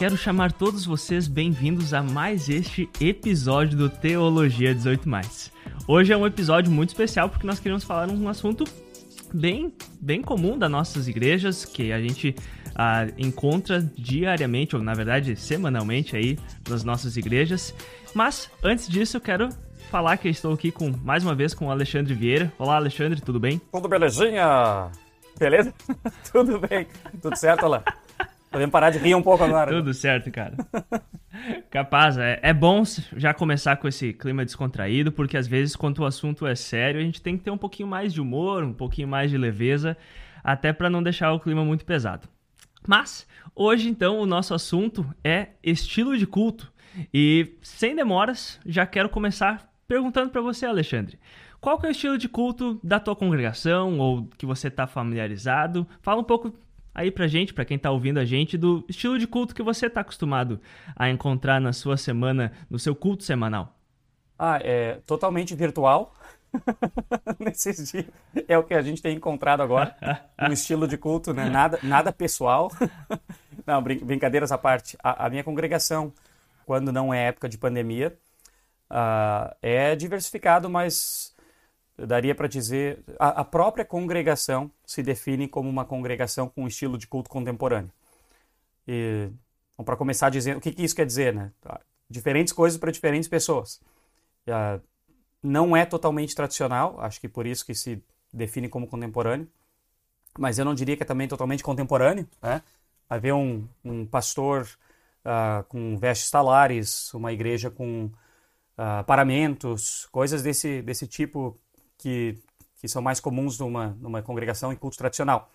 quero chamar todos vocês bem-vindos a mais este episódio do Teologia 18. Hoje é um episódio muito especial porque nós queremos falar um assunto bem, bem comum das nossas igrejas, que a gente ah, encontra diariamente, ou na verdade semanalmente aí nas nossas igrejas. Mas antes disso, eu quero falar que estou aqui com mais uma vez com o Alexandre Vieira. Olá, Alexandre, tudo bem? Tudo belezinha? Beleza? tudo bem. Tudo certo, Alain? Podemos parar de rir um pouco agora. Tudo certo, cara. Capaz, é, é bom já começar com esse clima descontraído, porque às vezes, quando o assunto é sério, a gente tem que ter um pouquinho mais de humor, um pouquinho mais de leveza, até para não deixar o clima muito pesado. Mas, hoje então, o nosso assunto é estilo de culto. E, sem demoras, já quero começar perguntando para você, Alexandre. Qual é o estilo de culto da tua congregação ou que você está familiarizado? Fala um pouco aí pra gente, pra quem tá ouvindo a gente, do estilo de culto que você tá acostumado a encontrar na sua semana, no seu culto semanal. Ah, é totalmente virtual. Nesses dias é o que a gente tem encontrado agora, um estilo de culto, né? Nada, nada pessoal. não, brin brincadeiras à parte. A, a, minha congregação, quando não é época de pandemia, uh, é diversificado, mas daria para dizer, a, a, própria congregação se define como uma congregação com estilo de culto contemporâneo. E, então, para começar dizendo, o que, que, isso quer dizer, né? Tá, diferentes coisas para diferentes pessoas. Uh, não é totalmente tradicional, acho que por isso que se define como contemporâneo, mas eu não diria que é também totalmente contemporâneo, né? Haver um, um pastor uh, com vestes talares, uma igreja com uh, paramentos, coisas desse, desse tipo que, que são mais comuns numa, numa congregação em culto tradicional.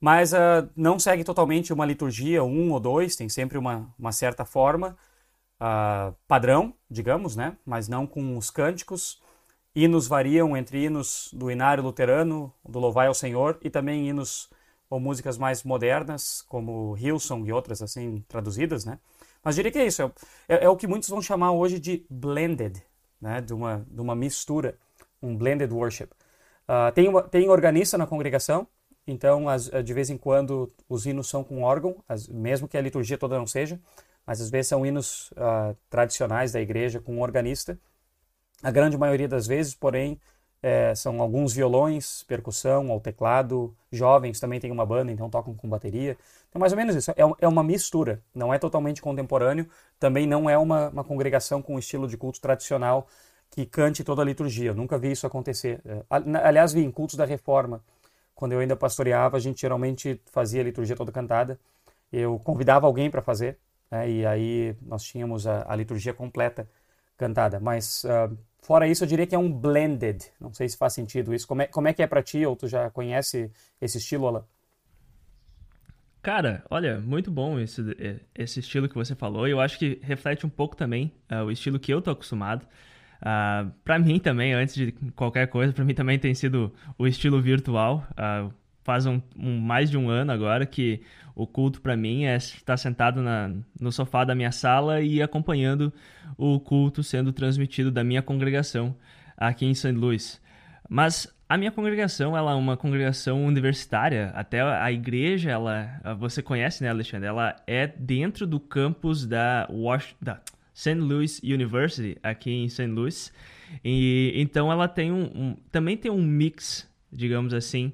Mas uh, não segue totalmente uma liturgia, um ou dois, tem sempre uma, uma certa forma uh, padrão, digamos, né? mas não com os cânticos. Hinos variam entre hinos do inário luterano, do Louvai ao Senhor, e também hinos ou músicas mais modernas, como Hillsong e outras assim traduzidas, né? Mas diria que é isso, é, é, é o que muitos vão chamar hoje de blended, né? de, uma, de uma mistura um blended worship. Uh, tem, tem organista na congregação, então as, de vez em quando os hinos são com órgão, as, mesmo que a liturgia toda não seja, mas às vezes são hinos uh, tradicionais da igreja com um organista. A grande maioria das vezes, porém, é, são alguns violões, percussão, ou teclado. Jovens também tem uma banda, então tocam com bateria. Então, mais ou menos isso. É, é uma mistura, não é totalmente contemporâneo. Também não é uma, uma congregação com estilo de culto tradicional que cante toda a liturgia. Eu nunca vi isso acontecer. É, aliás, vi em cultos da reforma, quando eu ainda pastoreava, a gente geralmente fazia a liturgia toda cantada. Eu convidava alguém para fazer, né, e aí nós tínhamos a, a liturgia completa cantada. Mas uh, fora isso, eu diria que é um blended. Não sei se faz sentido isso. Como é, como é que é para ti, ou tu já conhece esse estilo, Alan? Cara, olha, muito bom esse, esse estilo que você falou. Eu acho que reflete um pouco também uh, o estilo que eu tô acostumado. Uh, ah, para mim também, antes de qualquer coisa, para mim também tem sido o estilo virtual. Uh, faz um, um, mais de um ano agora que o culto para mim é estar sentado na, no sofá da minha sala e acompanhando o culto sendo transmitido da minha congregação aqui em St. Louis. Mas a minha congregação ela é uma congregação universitária. Até a igreja, ela, você conhece, né, Alexandre? Ela é dentro do campus da, Wash, da St. Louis University, aqui em St. Louis. E, então ela tem um, um, também tem um mix, digamos assim,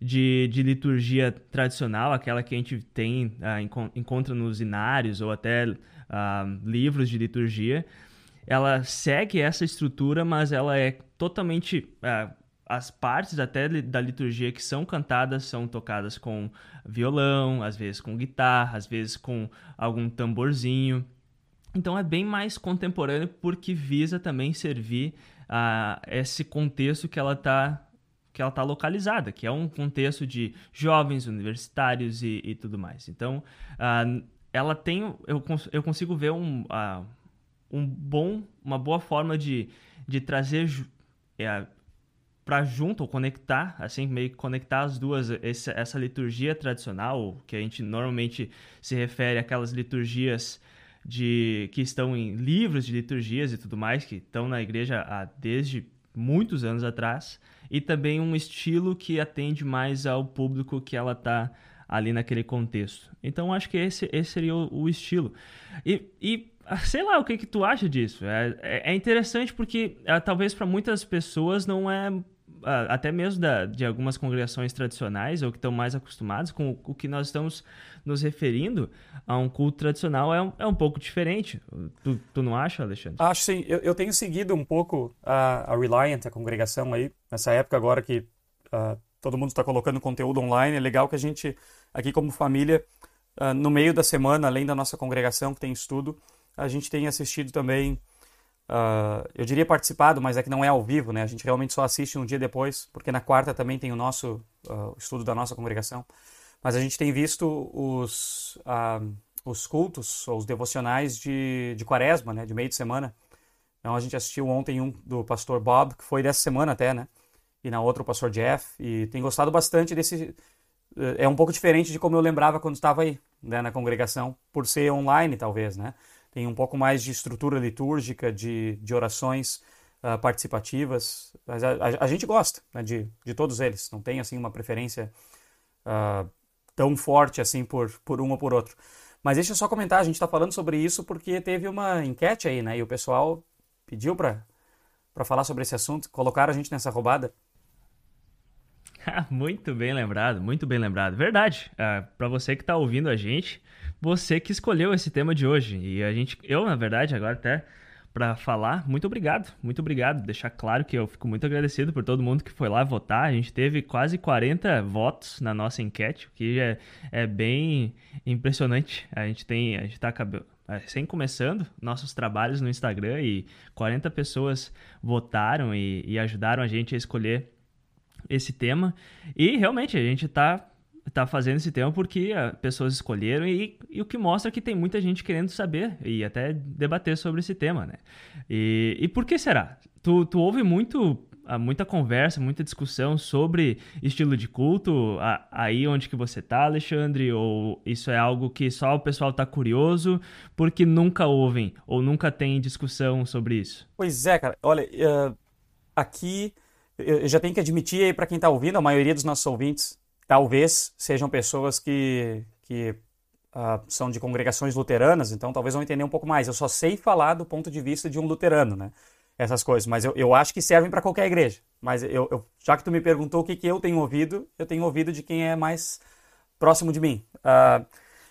de, de liturgia tradicional, aquela que a gente tem, uh, encontra nos inários ou até uh, livros de liturgia. Ela segue essa estrutura, mas ela é totalmente. Uh, as partes até da liturgia que são cantadas são tocadas com violão, às vezes com guitarra, às vezes com algum tamborzinho. Então é bem mais contemporâneo porque visa também servir a esse contexto que ela está que ela tá localizada, que é um contexto de jovens universitários e, e tudo mais. Então, uh, ela tem, eu, eu consigo ver um, uh, um bom, uma boa forma de, de trazer é, para junto, ou conectar, assim, meio que conectar as duas, esse, essa liturgia tradicional, que a gente normalmente se refere àquelas liturgias de que estão em livros de liturgias e tudo mais, que estão na igreja há, desde muitos anos atrás, e também um estilo que atende mais ao público que ela está ali naquele contexto. Então acho que esse, esse seria o, o estilo. E, e, sei lá, o que, que tu acha disso? É, é, é interessante porque é, talvez para muitas pessoas não é até mesmo da, de algumas congregações tradicionais ou que estão mais acostumados com o, o, que nós estamos nos referindo a um culto tradicional é um, é um pouco diferente. Tu, tu não acha, Alexandre? Acho sim. Eu, eu tenho seguido um pouco a, a Reliant, a congregação aí, nessa época agora que uh, todo mundo está colocando conteúdo online. É legal que a gente, aqui como família, uh, no meio da semana, além da nossa congregação que tem estudo, a gente tem assistido também Uh, eu diria participado, mas é que não é ao vivo, né? A gente realmente só assiste um dia depois, porque na quarta também tem o nosso uh, estudo da nossa congregação. Mas a gente tem visto os, uh, os cultos, ou os devocionais de, de quaresma, né? De meio de semana. Então a gente assistiu ontem um do pastor Bob, que foi dessa semana até, né? E na outra o pastor Jeff. E tem gostado bastante desse... É um pouco diferente de como eu lembrava quando estava aí, né? Na congregação, por ser online, talvez, né? Tem um pouco mais de estrutura litúrgica, de, de orações uh, participativas. Mas a, a, a, gente gosta né, de, de todos eles, não tem assim uma preferência uh, tão forte assim por, por um ou por outro. Mas deixa eu só comentar, a gente está falando sobre isso porque teve uma enquete aí, né? E o pessoal pediu para falar sobre esse assunto, colocaram a gente nessa roubada. muito bem lembrado, muito bem lembrado. Verdade. Ah, para você que está ouvindo a gente, você que escolheu esse tema de hoje. E a gente, eu, na verdade, agora até para falar, muito obrigado, muito obrigado. Deixar claro que eu fico muito agradecido por todo mundo que foi lá votar. A gente teve quase 40 votos na nossa enquete, o que é, é bem impressionante. A gente tem, a gente está recém começando nossos trabalhos no Instagram e 40 pessoas votaram e, e ajudaram a gente a escolher esse tema. E realmente a gente está tá fazendo esse tema porque uh, pessoas escolheram e, e, o que mostra que tem muita gente querendo saber e até debater sobre esse tema, né? E, e por que será? Tu, tu ouve muito ah, muita conversa, muita discussão sobre estilo de culto aí onde que você tá, Alexandre? Ou isso é algo que só o pessoal tá curioso porque nunca ouvem ou nunca tem discussão sobre isso? Pois é, cara. Olha, uh, aqui eu já tenho que admitir aí para quem está ouvindo, a maioria dos nossos ouvintes talvez sejam pessoas que, que uh, são de congregações luteranas, então talvez vão entender um pouco mais. Eu só sei falar do ponto de vista de um luterano, né? Essas coisas, mas eu, eu acho que servem para qualquer igreja. Mas eu, eu, já que tu me perguntou o que, que eu tenho ouvido, eu tenho ouvido de quem é mais próximo de mim. Uh,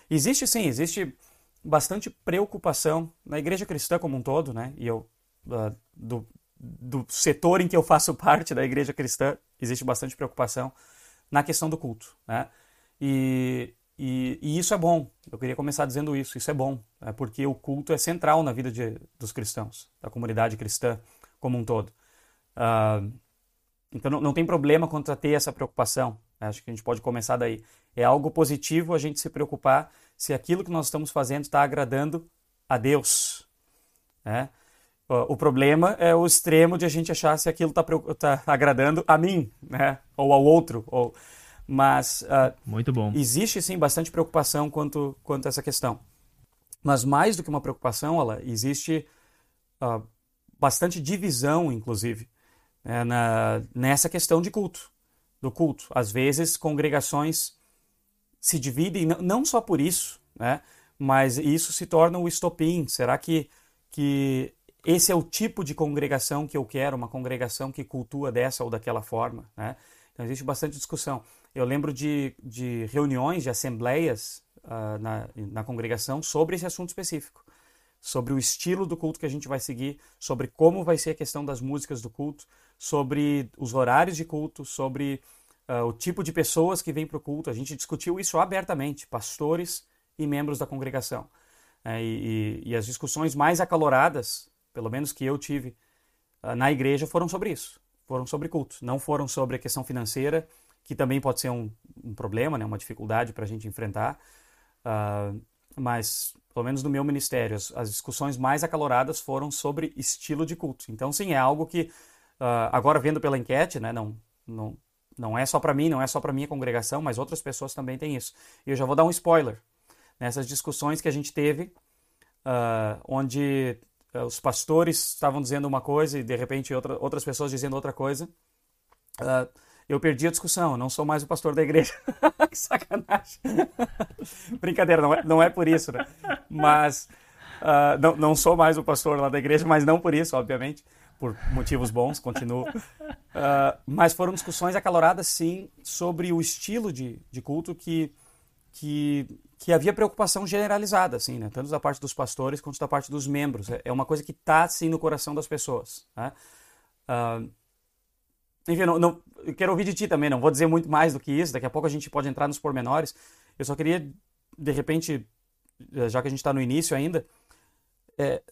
existe sim, existe bastante preocupação na igreja cristã como um todo, né? E eu, uh, do, do setor em que eu faço parte da igreja cristã, existe bastante preocupação na questão do culto. Né? E, e, e, isso é bom. Eu queria começar dizendo isso. Isso é bom, né? porque o culto é central na vida de, dos cristãos, da comunidade cristã como um todo. Uh, então não, não, tem problema quanto a ter essa preocupação. Né? Acho que a gente pode começar daí. É algo positivo a gente se preocupar se aquilo que nós estamos fazendo está agradando a Deus. Né? O problema é o extremo de a gente achar se aquilo está tá agradando a mim, né? Ou ao outro. Ou... Mas uh, muito bom. Existe sim bastante preocupação quanto quanto a essa questão. Mas mais do que uma preocupação, ela existe uh, bastante divisão, inclusive, né, na, nessa questão de culto, do culto. Às vezes, congregações se dividem não só por isso, né? Mas isso se torna o estopim. Será que que esse é o tipo de congregação que eu quero, uma congregação que cultua dessa ou daquela forma. Né? Então existe bastante discussão. Eu lembro de, de reuniões, de assembleias uh, na, na congregação sobre esse assunto específico. Sobre o estilo do culto que a gente vai seguir, sobre como vai ser a questão das músicas do culto, sobre os horários de culto, sobre uh, o tipo de pessoas que vêm para o culto. A gente discutiu isso abertamente, pastores e membros da congregação. É, e, e, as discussões mais acaloradas pelo menos que eu tive uh, na igreja, foram sobre isso. Foram sobre culto. Não foram sobre a questão financeira, que também pode ser um, um problema, né, uma dificuldade para a gente enfrentar. Uh, mas pelo menos no meu ministério, as, as, discussões mais acaloradas foram sobre estilo de culto. Então, sim, é algo que, uh, agora vendo pela enquete, né, não, não, não é só para mim, não é só para minha congregação, mas outras pessoas também têm isso. E eu já vou dar um spoiler. Nessas discussões que a gente teve, uh, onde os pastores estavam dizendo uma coisa e de repente outra, outras pessoas dizendo outra coisa, eu perdi a discussão, não sou mais o pastor da igreja. que sacanagem. Brincadeira, não é, não é por isso, né? Mas uh, não, não sou mais o pastor lá da igreja, mas não por isso, obviamente, por motivos bons, continuo. Uh, mas foram discussões acaloradas, sim, sobre o estilo de, de culto que, que, que havia preocupação generalizada, assim, né? Tanto da parte dos pastores quanto da parte dos membros. É, é uma coisa que está, sim, no coração das pessoas. Né? Uh, enfim, não, não, eu quero ouvir de ti também, não vou dizer muito mais do que isso, daqui a pouco a gente pode entrar nos pormenores. Eu só queria, de repente, eh, já que a gente está no início ainda, é,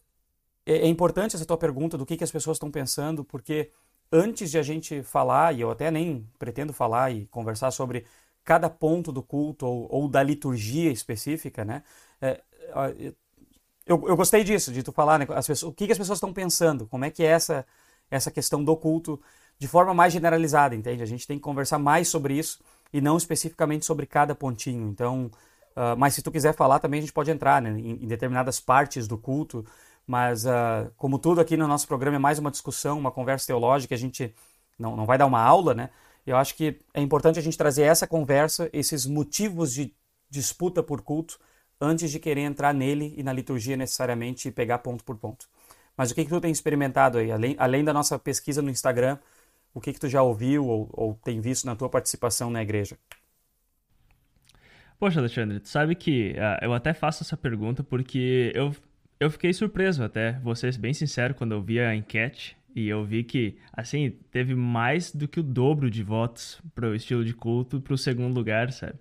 é, é, importante essa tua pergunta do que, que as pessoas estão pensando, porque antes de a gente falar, e eu até nem pretendo falar e conversar sobre cada ponto do culto ou, ou da liturgia específica, né? É, eu, eu, gostei disso, de tu falar, né? As pessoas, o que, que as pessoas estão pensando, como é que é essa, essa questão do culto de forma mais generalizada, entende? A gente tem que conversar mais sobre isso e não especificamente sobre cada pontinho. Então, uh, mas se tu quiser falar também a gente pode entrar né, em, em determinadas partes do culto. Mas uh, como tudo aqui no nosso programa é mais uma discussão, uma conversa teológica, a gente não, não vai dar uma aula, né? Eu acho que é importante a gente trazer essa conversa, esses motivos de disputa por culto, antes de querer entrar nele e na liturgia necessariamente e pegar ponto por ponto. Mas o que, que tu tem experimentado aí, além, além da nossa pesquisa no Instagram, o que, que tu já ouviu ou, ou tem visto na tua participação na igreja? Poxa, Alexandre, tu sabe que uh, eu até faço essa pergunta porque eu, eu fiquei surpreso até, vou ser bem sincero, quando eu vi a enquete e eu vi que, assim, teve mais do que o dobro de votos para o estilo de culto para o segundo lugar, sabe?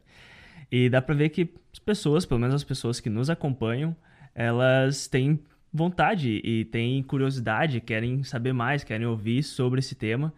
E dá para ver que as pessoas, pelo menos as pessoas que nos acompanham, elas têm vontade e têm curiosidade, querem saber mais, querem ouvir sobre esse tema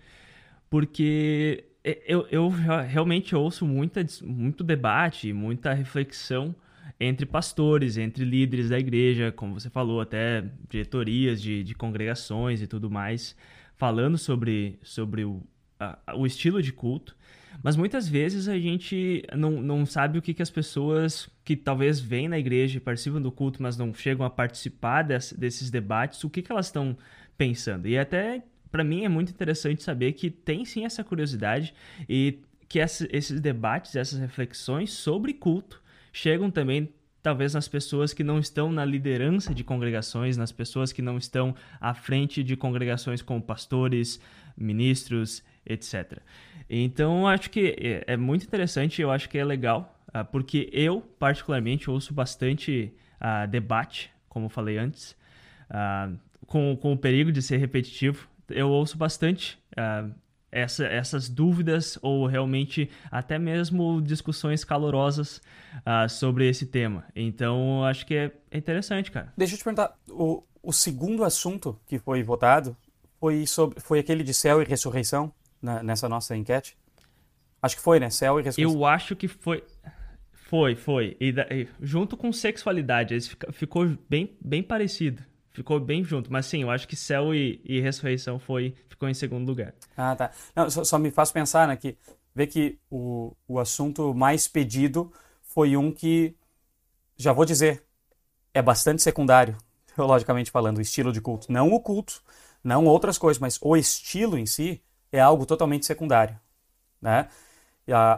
porque eu, eu realmente ouço muita, muito debate, muita reflexão entre pastores, entre líderes da igreja, como você falou, até diretorias de, de congregações e tudo mais, falando sobre, sobre o, a, o estilo de culto. Mas muitas vezes a gente não, não sabe o que, que as pessoas que talvez vêm na igreja e participam do culto, mas não chegam a participar desse, desses debates, o que, que elas estão pensando. E até para mim é muito interessante saber que tem sim essa curiosidade e que essa, esses debates, essas reflexões sobre culto chegam também talvez nas pessoas que não estão na liderança de congregações, nas pessoas que não estão à frente de congregações como pastores, ministros, etc. Então, acho que é, é muito interessante, eu acho que é legal, ah, porque eu, particularmente, ouço bastante uh, debate, como falei antes, uh, com, com o perigo de ser repetitivo eu ouço bastante uh, essa, essas dúvidas ou realmente até mesmo discussões calorosas uh, sobre esse tema. Então, acho que é, interessante, cara. Deixa eu te perguntar, o, o segundo assunto que foi votado foi, sobre, foi aquele de céu e ressurreição na, nessa nossa enquete? Acho que foi, né? Céu e ressurreição. Eu acho que foi... Foi, foi. E, e junto com sexualidade, ficou bem, bem parecido ficou bem junto. Mas sim, eu acho que Céu e, e Ressurreição foi, ficou em segundo lugar. Ah, tá. Não, só, só, me faz pensar, né, que ver que o, o assunto mais pedido foi um que, já vou dizer, é bastante secundário, teologicamente falando, o estilo de culto. Não o culto, não outras coisas, mas o estilo em si é algo totalmente secundário, né?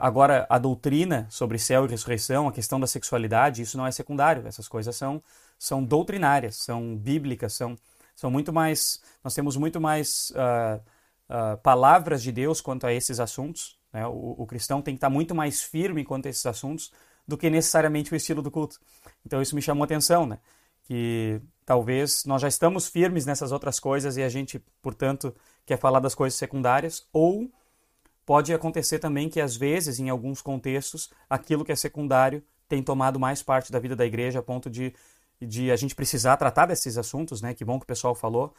Agora, a doutrina sobre céu e ressurreição, a questão da sexualidade, isso não é secundário. Essas coisas são são doutrinárias, são bíblicas, são, são muito mais. Nós temos muito mais uh, uh, palavras de Deus quanto a esses assuntos. Né? O, o, cristão tem que estar muito mais firme quanto a esses assuntos do que necessariamente o estilo do culto. Então isso me chamou a atenção, né? Que talvez nós já estamos firmes nessas outras coisas e a gente, portanto, quer falar das coisas secundárias, ou pode acontecer também que às vezes, em alguns contextos, aquilo que é secundário tem tomado mais parte da vida da igreja a ponto de de a gente precisar tratar desses assuntos, né? Que bom que o pessoal falou.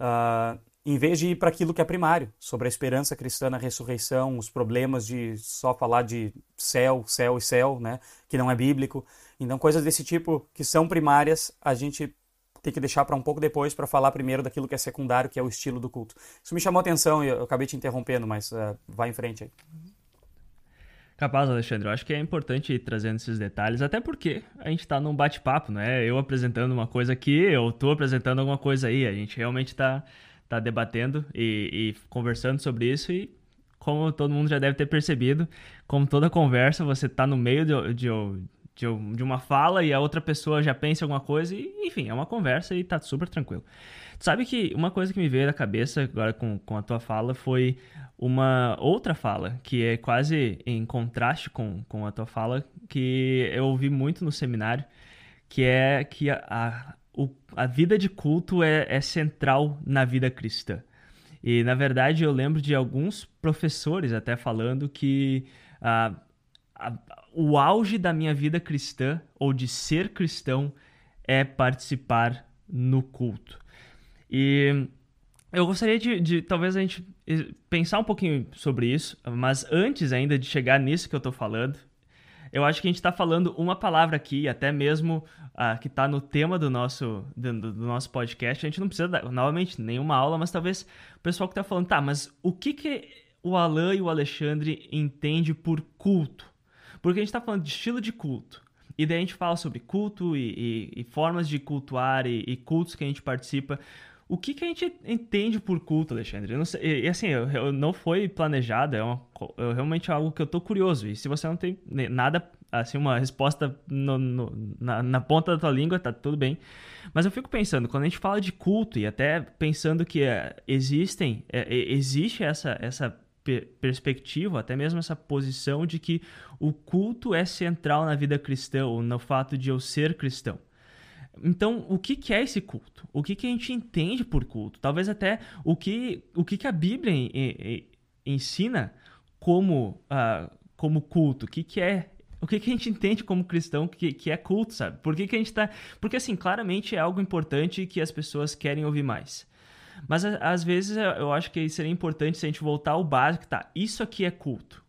Uh, em vez de ir para aquilo que é primário, sobre a esperança cristã na ressurreição, os problemas de só falar de céu, céu e céu, né, que não é bíblico. Então, coisas desse tipo que são primárias, a gente tem que deixar para um pouco depois para falar primeiro daquilo que é secundário, que é o estilo do culto. Isso me chamou atenção e eu acabei te interrompendo, mas uh, vai em frente aí. Capaz, Alexandre. Eu acho que é importante ir trazendo esses detalhes, até porque a gente está num bate-papo, né? Eu apresentando uma coisa aqui, eu tô apresentando alguma coisa aí. A gente realmente está tá debatendo e, e conversando sobre isso e como todo mundo já deve ter percebido, como toda conversa, você está no meio de, de, de, de, uma fala e a outra pessoa já pensa alguma coisa e, enfim, é uma conversa e tá super tranquilo. Sabe que uma coisa que me veio na cabeça agora com, com a tua fala foi uma outra fala, que é quase em contraste com, com a tua fala, que eu ouvi muito no seminário, que é que a, a o, a vida de culto é, é central na vida cristã. E, na verdade, eu lembro de alguns professores até falando que ah, o auge da minha vida cristã, ou de ser cristão, é participar no culto. E eu gostaria de, de, talvez a gente pensar um pouquinho sobre isso, mas antes ainda de chegar nisso que eu estou falando, eu acho que a gente está falando uma palavra aqui, até mesmo uh, que está no tema do nosso, do, do, nosso podcast. A gente não precisa, dar, novamente, nenhuma aula, mas talvez o pessoal que está falando, tá, mas o que, que o Alan e o Alexandre entende por culto? Porque a gente está falando de estilo de culto. E daí a gente fala sobre culto e, e, e formas de cultuar e, e cultos que a gente participa. O que, que a gente entende por culto, Alexandre? Não sei, e, assim, eu, eu, não foi planejado, é, uma, é realmente algo que eu tô curioso. E se você não tem nada, assim, uma resposta no, no, na, na, ponta da tua língua, tá tudo bem. Mas eu fico pensando, quando a gente fala de culto e até pensando que é, existem, é, existe essa, essa perspectiva, até mesmo essa posição de que o culto é central na vida cristã, ou no fato de eu ser cristão. Então, o que, que é esse culto? O que, que a gente entende por culto? Talvez até o que, o que, que a Bíblia ensina como, uh, como culto. O que, que é o que, que a gente entende como cristão que, que é culto, sabe? Por que, que a gente tá. Porque, assim, claramente é algo importante que as pessoas querem ouvir mais. Mas, às vezes, eu acho que seria importante se a gente voltar ao básico, tá? Isso aqui é culto.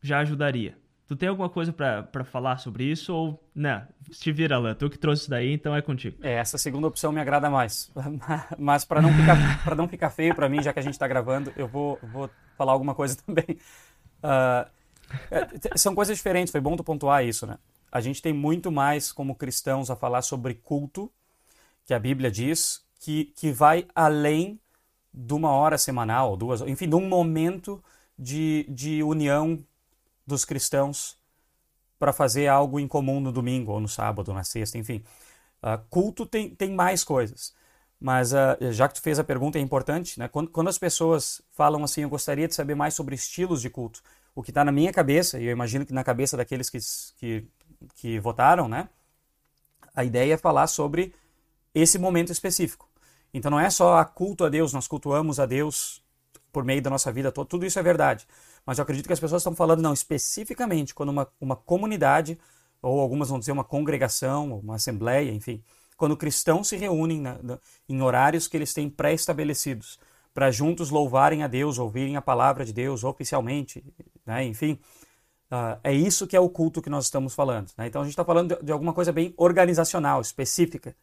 Já ajudaria. Tu tem alguma coisa para falar sobre isso ou não? Te vira, Alan. Tu que trouxe isso daí, então é contigo. É, essa segunda opção me agrada mais. Mas para não ficar para não ficar feio para mim, já que a gente está gravando, eu vou, vou falar alguma coisa também. Uh, são coisas diferentes. Foi bom tu pontuar isso, né? A gente tem muito mais como cristãos a falar sobre culto, que a Bíblia diz, que, que vai além de uma hora semanal, duas, enfim, de um momento de, de união dos cristãos para fazer algo em comum no domingo, ou no sábado, ou na sexta, enfim. Uh, culto tem, tem mais coisas. Mas uh, já que tu fez a pergunta, é importante, né? Quando, quando as pessoas falam assim, eu gostaria de saber mais sobre estilos de culto, o que está na minha cabeça, e eu imagino que na cabeça daqueles que, que, que votaram, né? A ideia é falar sobre esse momento específico. Então não é só a culto a Deus, nós cultuamos a Deus por meio da nossa vida toda, tudo isso é verdade. Mas eu acredito que as pessoas estão falando, não, especificamente quando uma, uma comunidade, ou algumas vão dizer uma congregação, uma assembleia, enfim, quando cristãos se reúnem na, na, em horários que eles têm pré-estabelecidos, para juntos louvarem a Deus, ouvirem a palavra de Deus oficialmente, né? enfim, uh, é isso que é o culto que nós estamos falando. Né? Então a gente está falando de, de, alguma coisa bem organizacional, específica.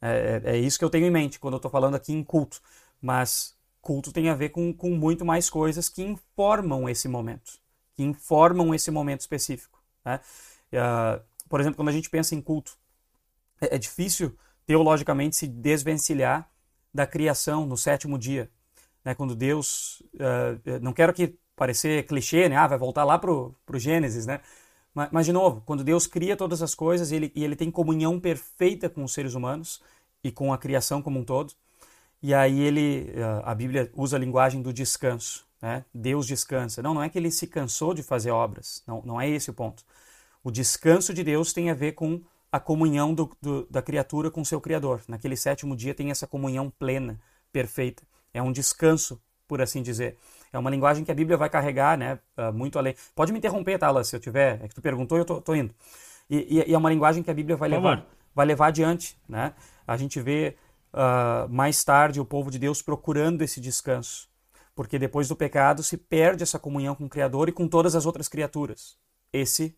É, é, é isso que eu tenho em mente quando eu estou falando aqui em culto. Mas culto tem a ver com, com muito mais coisas que informam esse momento, que informam esse momento específico. Né? Uh, por exemplo, quando a gente pensa em culto, é, é, difícil teologicamente se desvencilhar da criação no sétimo dia. Né? Quando Deus. Uh, não quero que parecer clichê, né? Ah, vai voltar lá para o Gênesis, né? Mas, de novo, quando Deus cria todas as coisas ele, e ele tem comunhão perfeita com os seres humanos e com a criação como um todo, e aí ele, a Bíblia usa a linguagem do descanso, né? Deus descansa. Não, não é que ele se cansou de fazer obras, não, não é esse o ponto. O descanso de Deus tem a ver com a comunhão do, do, da criatura com seu Criador. Naquele sétimo dia tem essa comunhão plena, perfeita. É um descanso, por assim dizer. É uma linguagem que a Bíblia vai carregar, né? Uh, muito além. Pode me interromper, Tala, se eu tiver. É que tu perguntou e eu tô, tô indo. E, e, e, é uma linguagem que a Bíblia vai levar, vai levar adiante, né? A gente vê uh, mais tarde o povo de Deus procurando esse descanso. Porque depois do pecado se perde essa comunhão com o Criador e com todas as outras criaturas. Esse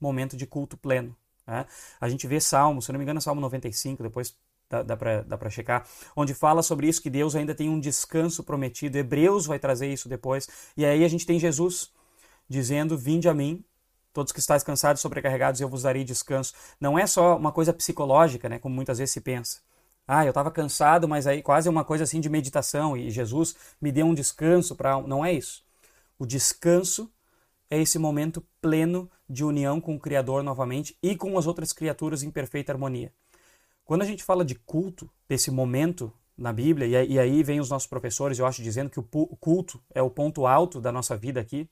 momento de culto pleno. Né? A gente vê Salmo, se não me engano, é Salmo 95, depois dá, dá para checar, onde fala sobre isso, que Deus ainda tem um descanso prometido. Hebreus vai trazer isso depois. E aí a gente tem Jesus dizendo: Vinde a mim, todos que estáis cansados e sobrecarregados, eu vos darei descanso. Não é só uma coisa psicológica, né, como muitas vezes se pensa. Ah, eu estava cansado, mas aí quase uma coisa assim de meditação e Jesus me deu um descanso para. Não é isso. O descanso é esse momento pleno de união com o Criador novamente e com as outras criaturas em perfeita harmonia. Quando a gente fala de culto, desse momento na Bíblia, e aí vem os nossos professores, eu acho, dizendo que o culto é o ponto alto da nossa vida aqui,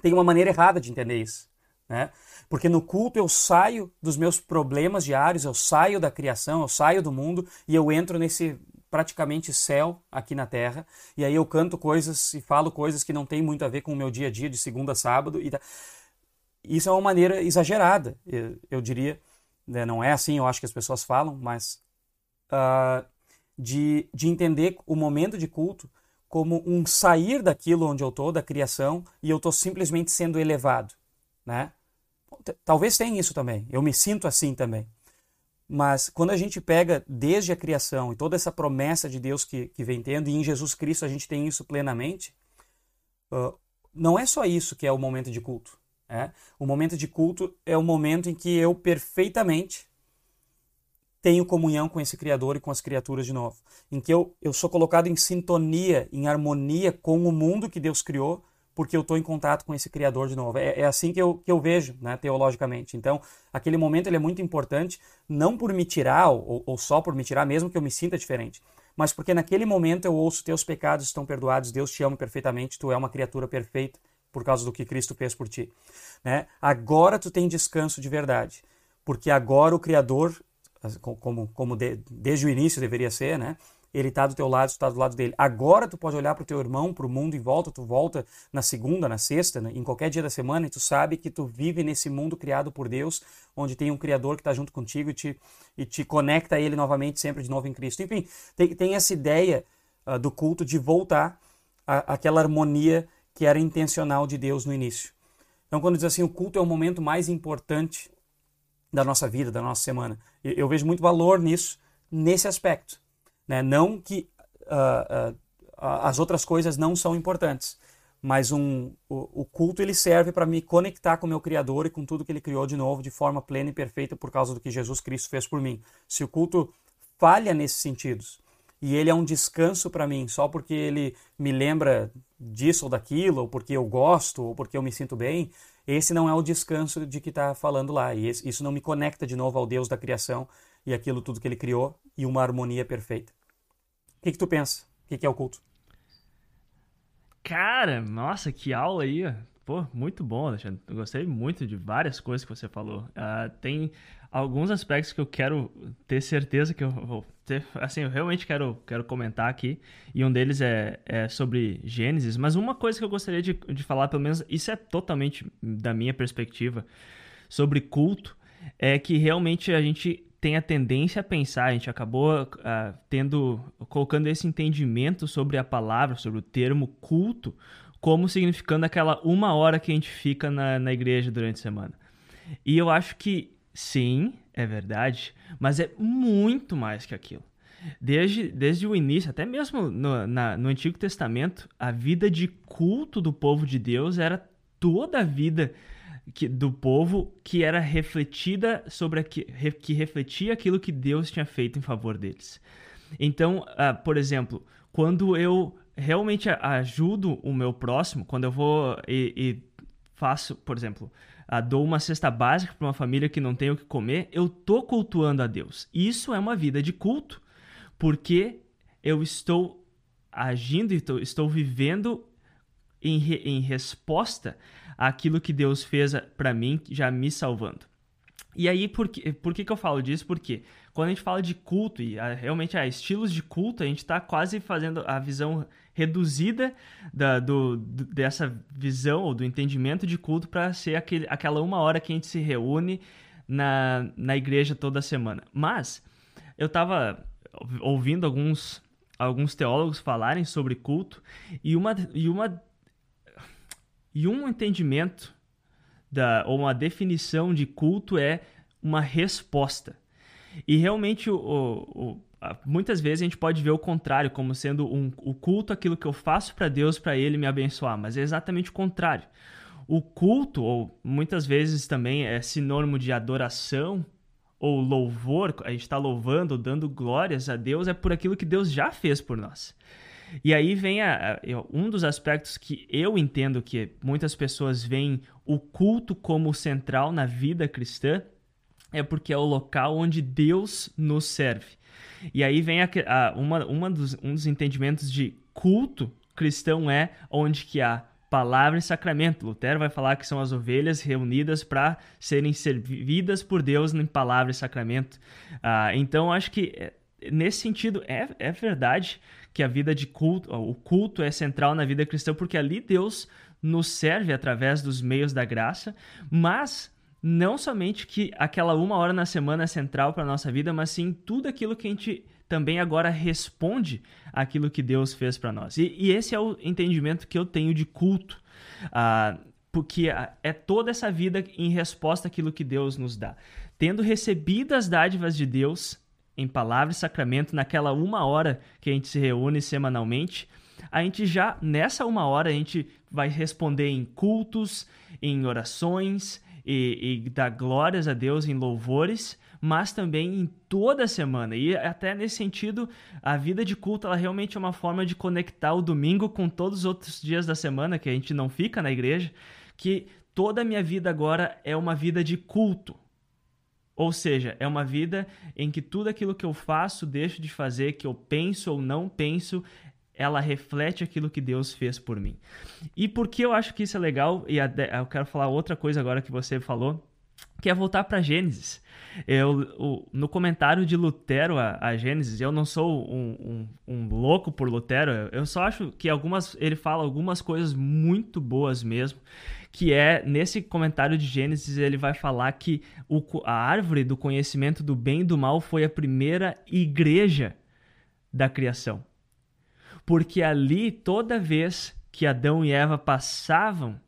tem uma maneira errada de entender isso. Né? Porque no culto eu saio dos meus problemas diários, eu saio da criação, eu saio do mundo e eu entro nesse praticamente céu aqui na terra. E aí eu canto coisas e falo coisas que não tem muito a ver com o meu dia a dia de segunda a sábado. E Isso é uma maneira exagerada, eu diria. Né? Não é assim, eu acho que as pessoas falam, mas uh, de, de entender o momento de culto como um sair daquilo onde eu estou, da criação, e eu estou simplesmente sendo elevado. Né? Talvez tenha isso também, eu me sinto assim também. Mas quando a gente pega desde a criação e toda essa promessa de Deus que, que vem tendo, e em Jesus Cristo a gente tem isso plenamente, uh, não é só isso que é o momento de culto. É? O momento de culto é o momento em que eu perfeitamente tenho comunhão com esse Criador e com as criaturas de novo. Em que eu, eu sou colocado em sintonia, em harmonia com o mundo que Deus criou porque eu estou em contato com esse Criador de novo. É, é, assim que eu, que eu vejo, né, teologicamente. Então, aquele momento ele é muito importante, não por me tirar, ou, ou só por me tirar, mesmo que eu me sinta diferente, mas porque naquele momento eu ouço teus pecados estão perdoados, Deus te ama perfeitamente, tu é uma criatura perfeita por causa do que Cristo fez por ti. Né? Agora tu tem descanso de verdade, porque agora o Criador, como, como de, desde o início deveria ser, né? ele está do teu lado, tu está do lado dele. Agora tu pode olhar para o teu irmão, para o mundo em volta, tu volta na segunda, na sexta, né? em qualquer dia da semana, e tu sabe que tu vive nesse mundo criado por Deus, onde tem um Criador que está junto contigo e te, e te conecta a Ele novamente, sempre de novo em Cristo. Enfim, tem, tem essa ideia uh, do culto de voltar à, àquela harmonia que era intencional de Deus no início. Então, quando diz assim, o culto é o momento mais importante da nossa vida, da nossa semana, eu, vejo muito valor nisso, nesse aspecto né? Não que uh, uh, as outras coisas não são importantes, mas um, o, o culto ele serve para me conectar com o meu Criador e com tudo que Ele criou de novo de forma plena e perfeita por causa do que Jesus Cristo fez por mim. Se o culto falha nesses sentidos e ele é um descanso para mim só porque ele me lembra disso ou daquilo, ou porque eu gosto, ou porque eu me sinto bem, esse não é o descanso de que está falando lá. E isso não me conecta de novo ao Deus da criação e aquilo tudo que ele criou e uma harmonia perfeita. O que, que tu pensa? O que, que é o culto? Cara, nossa, que aula aí. Pô, muito bom, Alexandre. Eu gostei muito de várias coisas que você falou. Uh, tem alguns aspectos que eu quero ter certeza que eu vou ter. Assim, eu realmente quero, quero comentar aqui. E um deles é, é sobre Gênesis. Mas uma coisa que eu gostaria de, de falar, pelo menos, isso é totalmente da minha perspectiva, sobre culto, é que realmente a gente tem a tendência a pensar, a gente acabou uh, tendo, colocando esse entendimento sobre a palavra, sobre o termo culto, como significando aquela uma hora que a gente fica na, na igreja durante a semana. E eu acho que sim, é verdade, mas é muito mais que aquilo. Desde, desde o início, até mesmo no, na, no Antigo Testamento, a vida de culto do povo de Deus era toda a vida que, do povo que era refletida sobre que, que refletia aquilo que Deus tinha feito em favor deles. Então, uh, por exemplo, quando eu realmente ajudo o meu próximo, quando eu vou e, e faço, por exemplo, uh, dou uma cesta básica para uma família que não tem o que comer, eu tô cultuando a Deus. Isso é uma vida de culto, porque eu estou agindo e estou, vivendo em, re, em resposta aquilo que Deus fez para mim, já me salvando. E aí, por que, por que, que eu falo disso? Porque quando a gente fala de culto, e a, realmente há estilos de culto, a gente está quase fazendo a visão reduzida da, do, dessa visão ou do entendimento de culto para ser aquele, aquela uma hora que a gente se reúne na, na igreja toda semana. Mas eu estava ouvindo alguns, alguns teólogos falarem sobre culto e uma, e uma e um entendimento da, ou uma definição de culto é uma resposta. E realmente, o, o, muitas vezes a gente pode ver o contrário, como sendo um, o culto aquilo que eu faço para Deus para Ele me abençoar, mas é exatamente o contrário. O culto, ou muitas vezes também é sinônimo de adoração ou louvor, a gente está louvando, dando glórias a Deus, é por aquilo que Deus já fez por nós. E aí vem a, a, um dos aspectos que eu entendo que muitas pessoas veem o culto como central na vida cristã, é porque é o local onde Deus nos serve. E aí vem a, a, uma, uma dos, um dos entendimentos de culto cristão é onde que há palavra e sacramento. Lutero vai falar que são as ovelhas reunidas para serem servidas por Deus em palavra e sacramento. Ah, então, acho que eh, nesse sentido é, é verdade que a vida de culto, o culto é central na vida cristã, porque ali Deus nos serve através dos meios da graça, mas não somente que aquela uma hora na semana é central para a nossa vida, mas sim tudo aquilo que a gente também agora responde àquilo que Deus fez para nós. E, e, esse é o entendimento que eu tenho de culto. Ah, porque é toda essa vida em resposta àquilo que Deus nos dá. Tendo recebido as dádivas de Deus, em palavra e sacramento, naquela uma hora que a gente se reúne semanalmente, a gente já, nessa uma hora, a gente vai responder em cultos, em orações e, e dar glórias a Deus em louvores, mas também em toda a semana. E até nesse sentido, a vida de culto ela realmente é uma forma de conectar o domingo com todos os outros dias da semana que a gente não fica na igreja, que toda a minha vida agora é uma vida de culto. Ou seja, é uma vida em que tudo aquilo que eu faço, deixo de fazer, que eu penso ou não penso, ela reflete aquilo que Deus fez por mim. E por que eu acho que isso é legal, e eu quero falar outra coisa agora que você falou, que é voltar para Gênesis. Eu, o, no comentário de Lutero a, a Gênesis, eu não sou um, um, um, louco por Lutero, eu só acho que algumas, ele fala algumas coisas muito boas mesmo, que é, nesse comentário de Gênesis, ele vai falar que o, a árvore do conhecimento do bem e do mal foi a primeira igreja da criação. Porque ali, toda vez que Adão e Eva passavam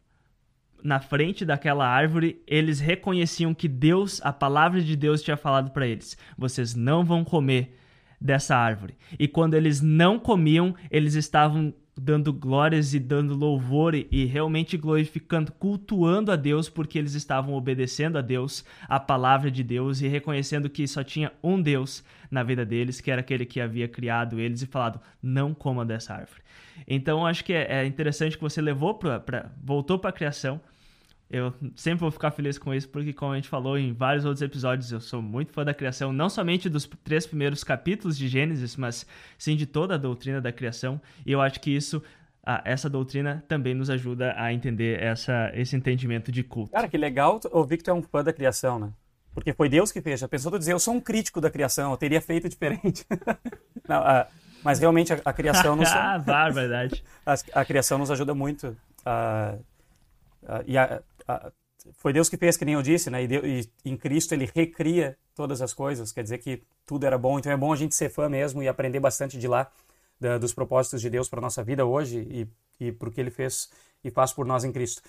na frente daquela árvore, eles reconheciam que Deus, a palavra de Deus tinha falado para eles: vocês não vão comer dessa árvore. E quando eles não comiam, eles estavam dando glórias e dando louvor e, realmente glorificando, cultuando a Deus porque eles estavam obedecendo a Deus, a palavra de Deus e reconhecendo que só tinha um Deus na vida deles, que era aquele que havia criado eles e falado: não coma dessa árvore. Então acho que é, é interessante que você levou para voltou para a criação eu sempre vou ficar feliz com isso, porque, como a gente falou em vários outros episódios, eu sou muito fã da criação, não somente dos três primeiros capítulos de Gênesis, mas sim de toda a doutrina da criação. E eu acho que isso, essa doutrina, também nos ajuda a entender essa, esse entendimento de culto. Cara, que legal ouvir que tu é um fã da criação, né? Porque foi Deus que fez. Já pensou tu dizer, eu sou um crítico da criação, eu teria feito diferente. não, mas realmente a, a criação nos. ah, verdade. A, a, criação nos ajuda muito. Uh, e a, foi Deus que fez, que nem eu disse, né? E, Deus, e, em Cristo ele recria todas as coisas, quer dizer que tudo era bom. Então é bom a gente ser fã mesmo e aprender bastante de lá, da, dos propósitos de Deus para nossa vida hoje e, e por que ele fez e faz por nós em Cristo.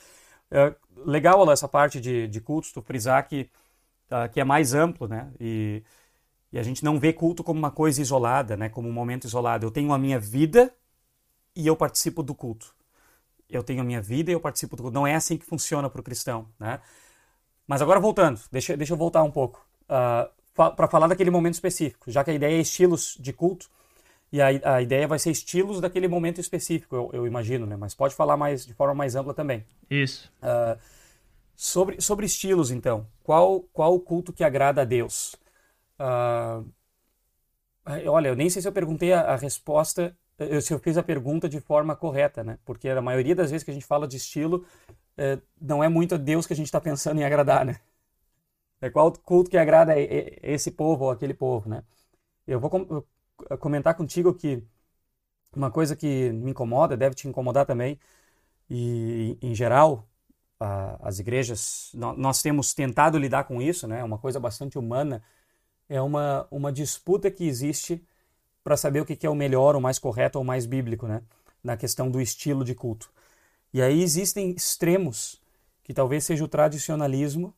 É, legal essa parte de, de cultos, tu frisar que, uh, que é mais amplo, né? E, e a gente não vê culto como uma coisa isolada, né? Como um momento isolado. Eu tenho a minha vida e eu participo do culto eu tenho a minha vida e eu participo do culto. Não é assim que funciona para o cristão, né? Mas agora voltando, deixa, deixa eu voltar um pouco uh, ah, para falar daquele momento específico, já que a ideia é estilos de culto e a, a ideia vai ser estilos daquele momento específico, eu, eu, imagino, né? Mas pode falar mais de forma mais ampla também. Isso. Uh, sobre, sobre estilos, então, qual qual o culto que agrada a Deus? Uh, olha, eu nem sei se eu perguntei a, a resposta eu, se eu fiz a pergunta de forma correta, né? Porque a maioria das vezes que a gente fala de estilo, é, não é muito a Deus que a gente está pensando em agradar, né? É qual culto que agrada esse povo ou aquele povo, né? Eu vou com comentar contigo que uma coisa que me incomoda, deve te incomodar também, e em geral, a, as igrejas, nós temos tentado lidar com isso, né? É uma coisa bastante humana, é uma, uma disputa que existe para saber o que, é o melhor, o mais correto ou o mais bíblico, né? Na questão do estilo de culto. E aí existem extremos, que talvez seja o tradicionalismo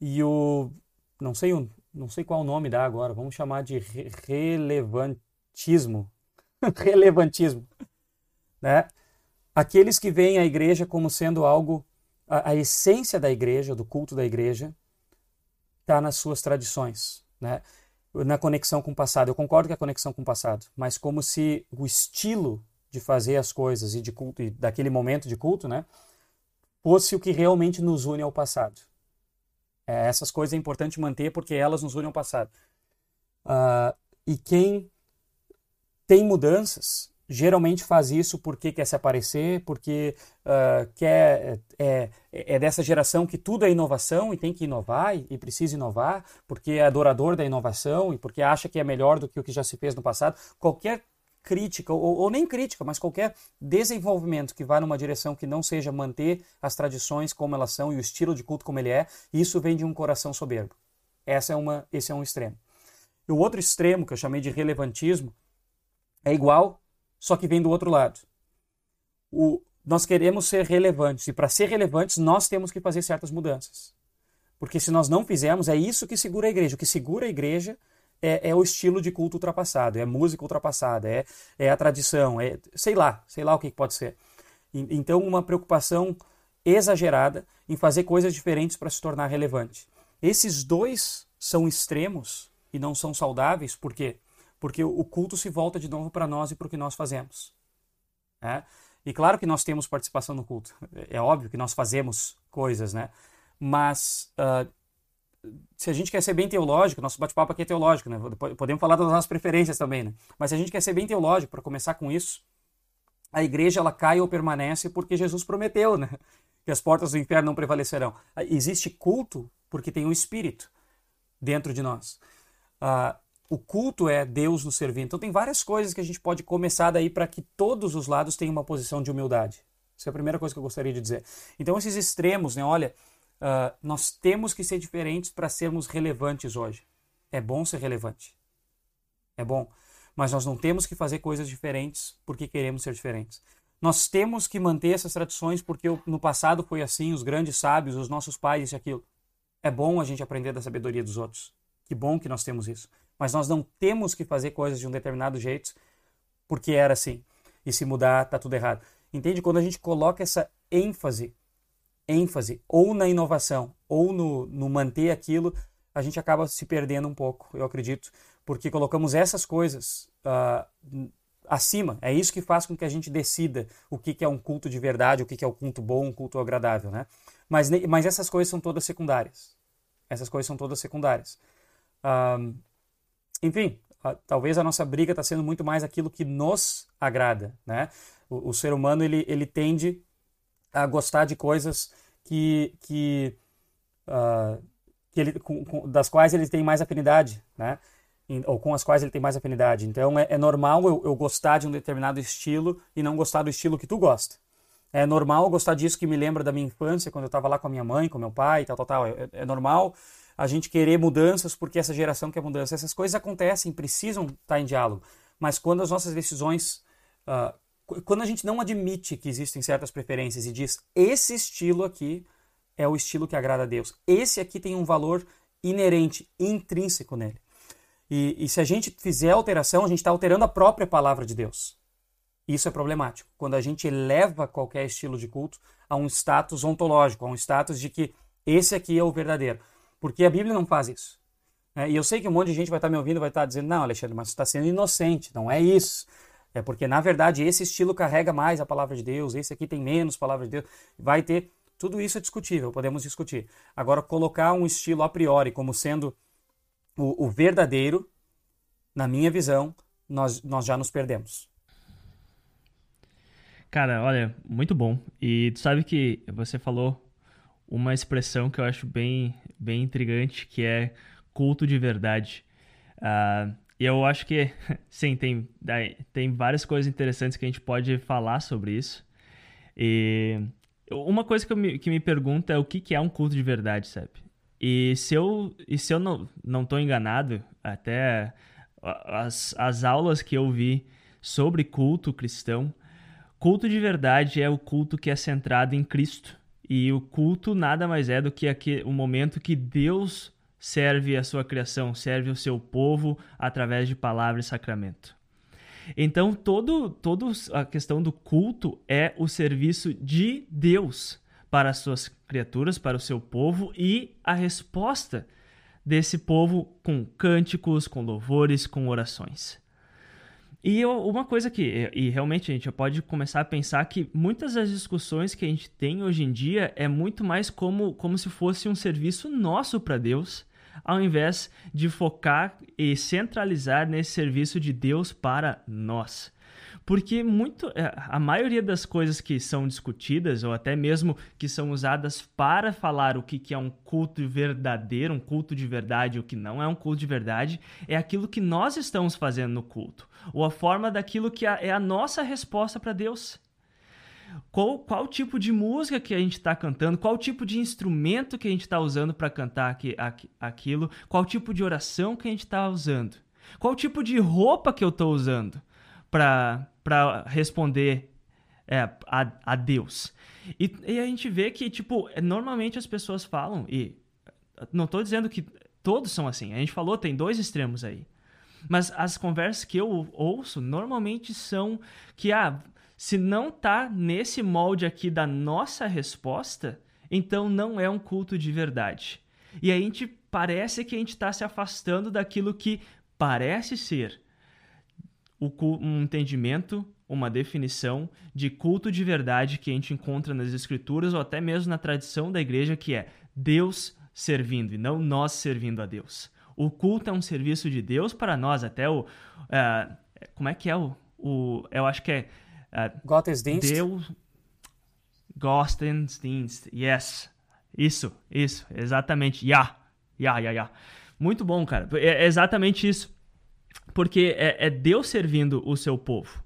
e o não sei não sei qual o nome dá agora, vamos chamar de re relevantismo. relevantismo, né? Aqueles que veem a igreja como sendo algo a, a essência da igreja, do culto da igreja, está nas suas tradições, né? Na conexão com o passado. Eu concordo que é a conexão com o passado, mas como se o estilo de fazer as coisas e de culto e daquele momento de culto, né, fosse o que realmente nos une ao passado. É, essas coisas é importante manter porque elas nos unem ao passado. Uh, e quem tem mudanças geralmente faz isso porque quer se aparecer, porque uh, quer é, é, é, dessa geração que tudo é inovação e tem que inovar e, e, precisa inovar, porque é adorador da inovação e porque acha que é melhor do que o que já se fez no passado. Qualquer crítica, ou, ou nem crítica, mas qualquer desenvolvimento que vá numa direção que não seja manter as tradições como elas são e o estilo de culto como ele é, isso vem de um coração soberbo. Essa é uma, esse é um extremo. E o outro extremo, que eu chamei de relevantismo, é igual só que vem do outro lado. O, nós queremos ser relevantes e para ser relevantes nós temos que fazer certas mudanças. Porque se nós não fizermos, é isso que segura a igreja. O que segura a igreja é, é o estilo de culto ultrapassado, é música ultrapassada, é, é a tradição, é sei lá, sei lá o que pode ser. E, então, uma preocupação exagerada em fazer coisas diferentes para se tornar relevante. Esses dois são extremos e não são saudáveis, por quê? Porque o culto se volta de novo para nós e para o que nós fazemos. Né? E claro que nós temos participação no culto, é óbvio que nós fazemos coisas, né? Mas uh, se a gente quer ser bem teológico, nosso bate-papo aqui é teológico, né? Podemos falar das nossas preferências também, né? Mas se a gente quer ser bem teológico, para começar com isso, a igreja ela cai ou permanece porque Jesus prometeu, né? Que as portas do inferno não prevalecerão. Existe culto porque tem um espírito dentro de nós. Uh, o culto é Deus nos servir. Então tem várias coisas que a gente pode começar daí para que todos os lados tenham uma posição de humildade. Essa é a primeira coisa que eu gostaria de dizer. Então esses extremos, né? Olha, uh, nós temos que ser diferentes para sermos relevantes hoje. É bom ser relevante. É bom. Mas nós não temos que fazer coisas diferentes porque queremos ser diferentes. Nós temos que manter essas tradições porque no passado foi assim, os grandes sábios, os nossos pais, isso e aquilo. É bom a gente aprender da sabedoria dos outros. Que bom que nós temos isso mas nós não temos que fazer coisas de um determinado jeito porque era assim. E se mudar, tá tudo errado. Entende? Quando a gente coloca essa ênfase, ênfase ou na inovação ou no, no manter aquilo, a gente acaba se perdendo um pouco, eu acredito, porque colocamos essas coisas uh, acima. É isso que faz com que a gente decida o que, que é um culto de verdade, o que, que é um culto bom, um culto agradável, né? Mas, mas essas coisas são todas secundárias. Essas coisas são todas secundárias. Uh, enfim, a, talvez a nossa briga está sendo muito mais aquilo que nos agrada, né? O, o, ser humano ele, ele tende a gostar de coisas que, que, uh, que ele, com, com, das quais ele tem mais afinidade, né? ou com as quais ele tem mais afinidade. Então é, é normal eu, eu, gostar de um determinado estilo e não gostar do estilo que tu gosta. É normal eu gostar disso que me lembra da minha infância, quando eu estava lá com a minha mãe, com meu pai, tal, tal, tal. É, é normal a gente querer mudanças porque essa geração quer mudança. Essas coisas acontecem, precisam estar em diálogo. Mas quando as nossas decisões. Uh, quando a gente não admite que existem certas preferências e diz esse estilo aqui é o estilo que agrada a Deus, esse aqui tem um valor inerente, intrínseco nele. E, e se a gente fizer alteração, a gente está alterando a própria palavra de Deus. Isso é problemático. Quando a gente eleva qualquer estilo de culto a um status ontológico, a um status de que esse aqui é o verdadeiro. Porque a Bíblia não faz isso. É, e eu sei que um monte de gente vai estar me ouvindo vai estar dizendo, não, Alexandre, mas você está sendo inocente. Não é isso. É porque, na verdade, esse estilo carrega mais a palavra de Deus, esse aqui tem menos palavra de Deus. Vai ter. Tudo isso é discutível, podemos discutir. Agora, colocar um estilo a priori como sendo o, o verdadeiro, na minha visão, nós, nós já nos perdemos. Cara, olha, muito bom. E tu sabe que você falou uma expressão que eu acho bem, bem intrigante, que é culto de verdade. Uh, e eu acho que, sim, tem, tem várias coisas interessantes que a gente pode falar sobre isso. E uma coisa que, me, que me pergunta é o que, que é um culto de verdade, sabe? E se eu, e se eu não, não enganado, até as, as aulas que eu vi sobre culto cristão, culto de verdade é o culto que é centrado em Cristo. E o culto nada mais é do que o momento que Deus serve a sua criação, serve o seu povo através de palavra e sacramento. Então, todo, todo a questão do culto é o serviço de Deus para as suas criaturas, para o seu povo e a resposta desse povo com cânticos, com louvores, com orações. E eu, uma coisa que, e realmente a gente pode começar a pensar que muitas das discussões que a gente tem hoje em dia é muito mais como, como se fosse um serviço nosso para Deus, ao invés de focar e centralizar nesse serviço de Deus para nós. Porque muito, é, a maioria das coisas que são discutidas, ou até mesmo que são usadas para falar o que é um culto verdadeiro, um culto de verdade, o que não é um culto de verdade, é aquilo que nós estamos fazendo no culto, ou a forma daquilo que é a nossa resposta para Deus. Qual, qual tipo de música que a gente está cantando, qual tipo de instrumento que a gente está usando para cantar aqui, aqui, aquilo, qual tipo de oração que a gente está usando, qual tipo de roupa que eu estou usando para responder é, a, a Deus. E, e, a gente vê que, tipo, normalmente as pessoas falam, e não estou dizendo que todos são assim, a gente falou, tem dois extremos aí. Mas as conversas que eu ouço normalmente são que, ah, se não tá nesse molde aqui da nossa resposta, então não é um culto de verdade. E a gente parece que a gente está se afastando daquilo que parece ser um entendimento, uma definição de culto de verdade que a gente encontra nas escrituras ou até mesmo na tradição da igreja, que é Deus servindo e não nós servindo a Deus. O culto é um serviço de Deus para nós, até o. Uh, como é que é o. o eu acho que é. Uh, Gottesdienst. Deus. Gottesdienst, yes. Isso, isso, exatamente. Ya, ya, ya, ya. Muito bom, cara. É exatamente isso. Porque é, é Deus servindo o seu povo.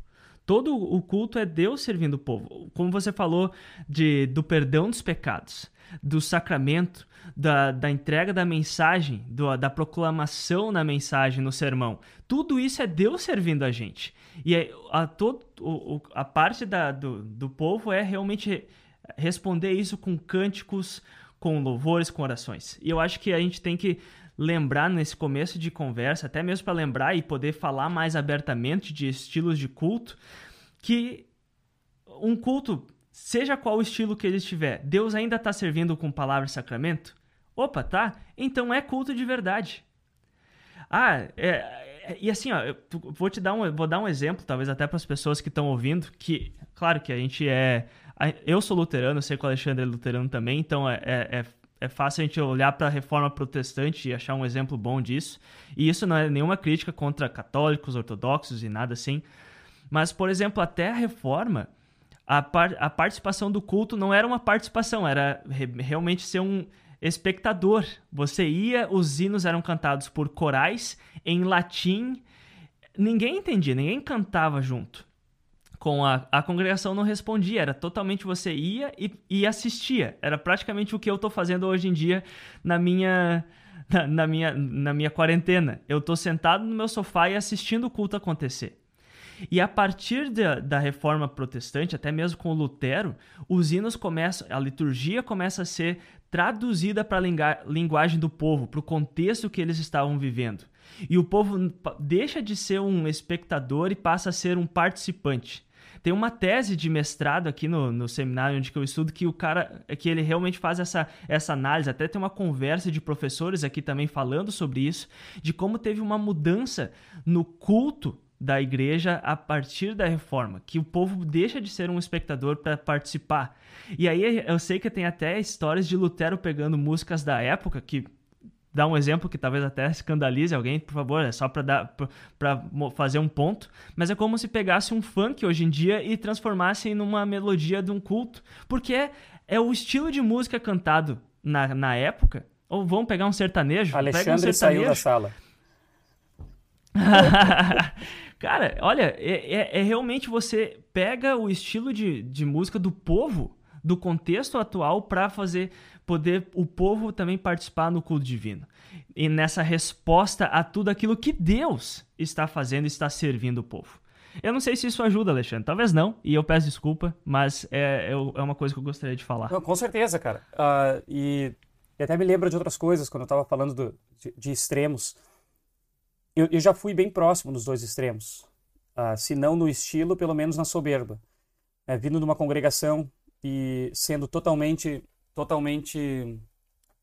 Todo o culto é Deus servindo o povo. Como você falou de, do perdão dos pecados, do sacramento, da, da entrega da mensagem, do, da proclamação na mensagem, no sermão. Tudo isso é Deus servindo a gente. E é, a, todo, o, a parte da, do, do povo é realmente responder isso com cânticos, com louvores, com orações. E eu acho que a gente tem que lembrar nesse começo de conversa, até mesmo para lembrar e poder falar mais abertamente de estilos de culto, que um culto, seja qual o estilo que ele estiver, Deus ainda está servindo com palavra e sacramento? Opa, tá? Então é culto de verdade. Ah, é, é, e assim, ó, eu vou te dar um, vou dar um exemplo, talvez até para as pessoas que estão ouvindo, que, claro que a gente é. Eu sou luterano, sei que o Alexandre é luterano também, então é, é, é fácil a gente olhar para a reforma protestante e achar um exemplo bom disso. E isso não é nenhuma crítica contra católicos, ortodoxos e nada assim. Mas, por exemplo, até a reforma, a, par a participação do culto não era uma participação, era re realmente ser um espectador. Você ia, os hinos eram cantados por corais em latim. Ninguém entendia, ninguém cantava junto com a, a congregação não respondia, era totalmente você ia e, e assistia. Era praticamente o que eu estou fazendo hoje em dia na minha, na, na, minha, na minha quarentena. Eu estou sentado no meu sofá e assistindo o culto acontecer. E a partir da, da reforma protestante, até mesmo com Lutero, os hinos começam, a liturgia começa a ser traduzida para a linguagem do povo, para o contexto que eles estavam vivendo. E o povo deixa de ser um espectador e passa a ser um participante. Tem uma tese de mestrado aqui no, no seminário onde eu estudo que o cara, que ele realmente faz essa, essa análise, até tem uma conversa de professores aqui também falando sobre isso, de como teve uma mudança no culto da igreja a partir da reforma, que o povo deixa de ser um espectador para participar. E aí eu sei que tem até histórias de Lutero pegando músicas da época que dar um exemplo que talvez até escandalize alguém, por favor, é só para dar para fazer um ponto, mas é como se pegasse um funk hoje em dia e transformasse em uma melodia de um culto, porque é, é o estilo de música cantado na, na época. Ou vamos pegar um sertanejo? Alexandre um sertanejo. saiu da sala. Cara, olha, é, é, é, realmente você pega o estilo de, de música do povo, do contexto atual, para fazer poder o povo também participar no culto divino. E nessa resposta a tudo aquilo que Deus está fazendo, está servindo o povo. Eu não sei se isso ajuda, Alexandre. Talvez não, e eu peço desculpa, mas é, é, uma coisa que eu gostaria de falar. Não, com certeza, cara. Uh, e, e, até me lembra de outras coisas, quando eu estava falando do, de, de, extremos. Eu, eu, já fui bem próximo dos dois extremos. Uh, se não no estilo, pelo menos na soberba. É, vindo de uma congregação e sendo totalmente, totalmente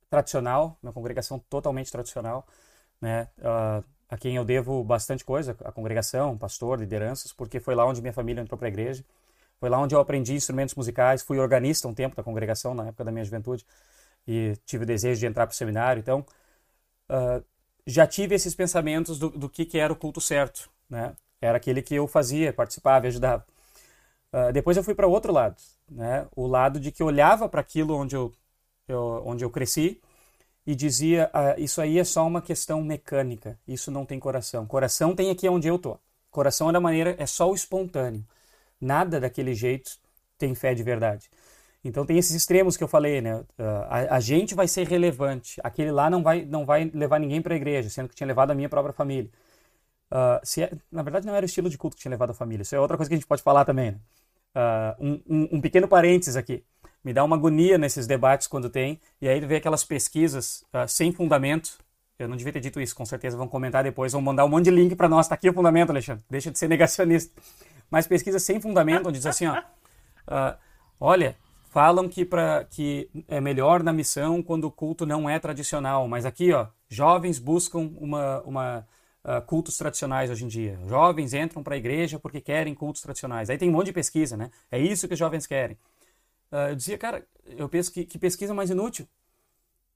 tradicional, uma congregação totalmente tradicional, né? Uh, a quem eu devo bastante coisa, a congregação, pastor, lideranças, porque foi lá onde minha família entrou para a igreja. Foi lá onde eu aprendi instrumentos musicais, fui organista um tempo da congregação na época da minha juventude e tive o desejo de entrar para o seminário. Então, uh, já tive esses pensamentos do, do que, que era o culto certo, né? Era aquele que eu fazia, participava, ajudava. Uh, depois eu fui para outro lado, né? O lado de que olhava para aquilo onde eu, eu, onde eu cresci e dizia: ah, Isso aí é só uma questão mecânica, isso não tem coração. Coração tem aqui onde eu tô. Coração é da maneira, é só o espontâneo. Nada daquele jeito tem fé de verdade. Então tem esses extremos que eu falei, né? Ah, a, a gente vai ser relevante, aquele lá não vai, não vai levar ninguém para a igreja, sendo que tinha levado a minha própria família. Uh, se é, na verdade, não era o estilo de culto que tinha levado a família. Isso é outra coisa que a gente pode falar também. Né? Uh, um, um, um pequeno parênteses aqui me dá uma agonia nesses debates quando tem, e aí vê aquelas pesquisas uh, sem fundamento. Eu não devia ter dito isso, com certeza vão comentar depois, vão mandar um monte de link para nós. Tá aqui o fundamento, Alexandre. Deixa de ser negacionista. Mas pesquisas sem fundamento, onde diz assim, ó, uh, olha, falam que, pra, que é melhor na missão quando o culto não é tradicional, mas aqui, ó, jovens buscam uma, uma uh, cultos tradicionais hoje em dia. Jovens entram para a igreja porque querem cultos tradicionais. Aí tem um monte de pesquisa, né? É isso que os jovens querem. Uh, eu dizia, cara, eu penso que, que pesquisa mais inútil.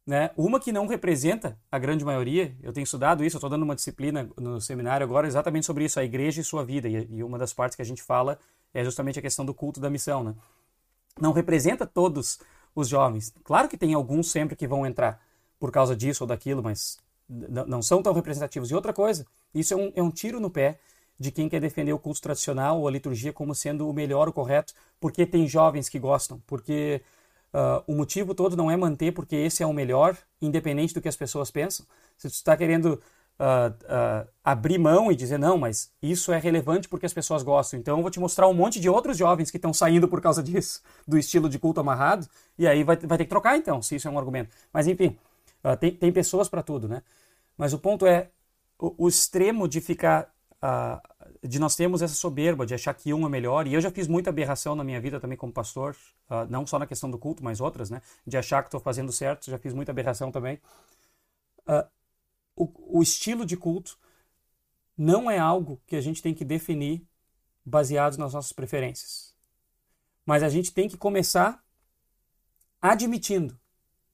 Né? Uma que não representa a grande maioria, eu tenho estudado isso, eu estou dando uma disciplina no seminário agora exatamente sobre isso, a igreja e sua vida, e, e, uma das partes que a gente fala é justamente a questão do culto da missão. Né? Não representa todos os jovens. Claro que tem alguns sempre que vão entrar por causa disso ou daquilo, mas não são tão representativos. E outra coisa, isso é um, é um tiro no pé de quem quer defender o culto tradicional ou a liturgia como sendo o melhor, o correto, porque tem jovens que gostam, porque uh, o motivo todo não é manter porque esse é o melhor, independente do que as pessoas pensam. Se você está querendo uh, uh, abrir mão e dizer, não, mas isso é relevante porque as pessoas gostam, então eu vou te mostrar um monte de outros jovens que estão saindo por causa disso, do estilo de culto amarrado, e aí vai, vai ter que trocar então, se isso é um argumento. Mas enfim, tem, tem pessoas para tudo, né? Mas o ponto é, o, o extremo de ficar uh, de nós termos essa soberba de achar que um é melhor. E eu já fiz muita aberração na minha vida também como pastor, uh, não só na questão do culto, mas outras, né? De achar que estou fazendo certo, já fiz muita aberração também. Uh, o, o estilo de culto não é algo que a gente tem que definir baseado nas nossas preferências. Mas a gente tem que começar admitindo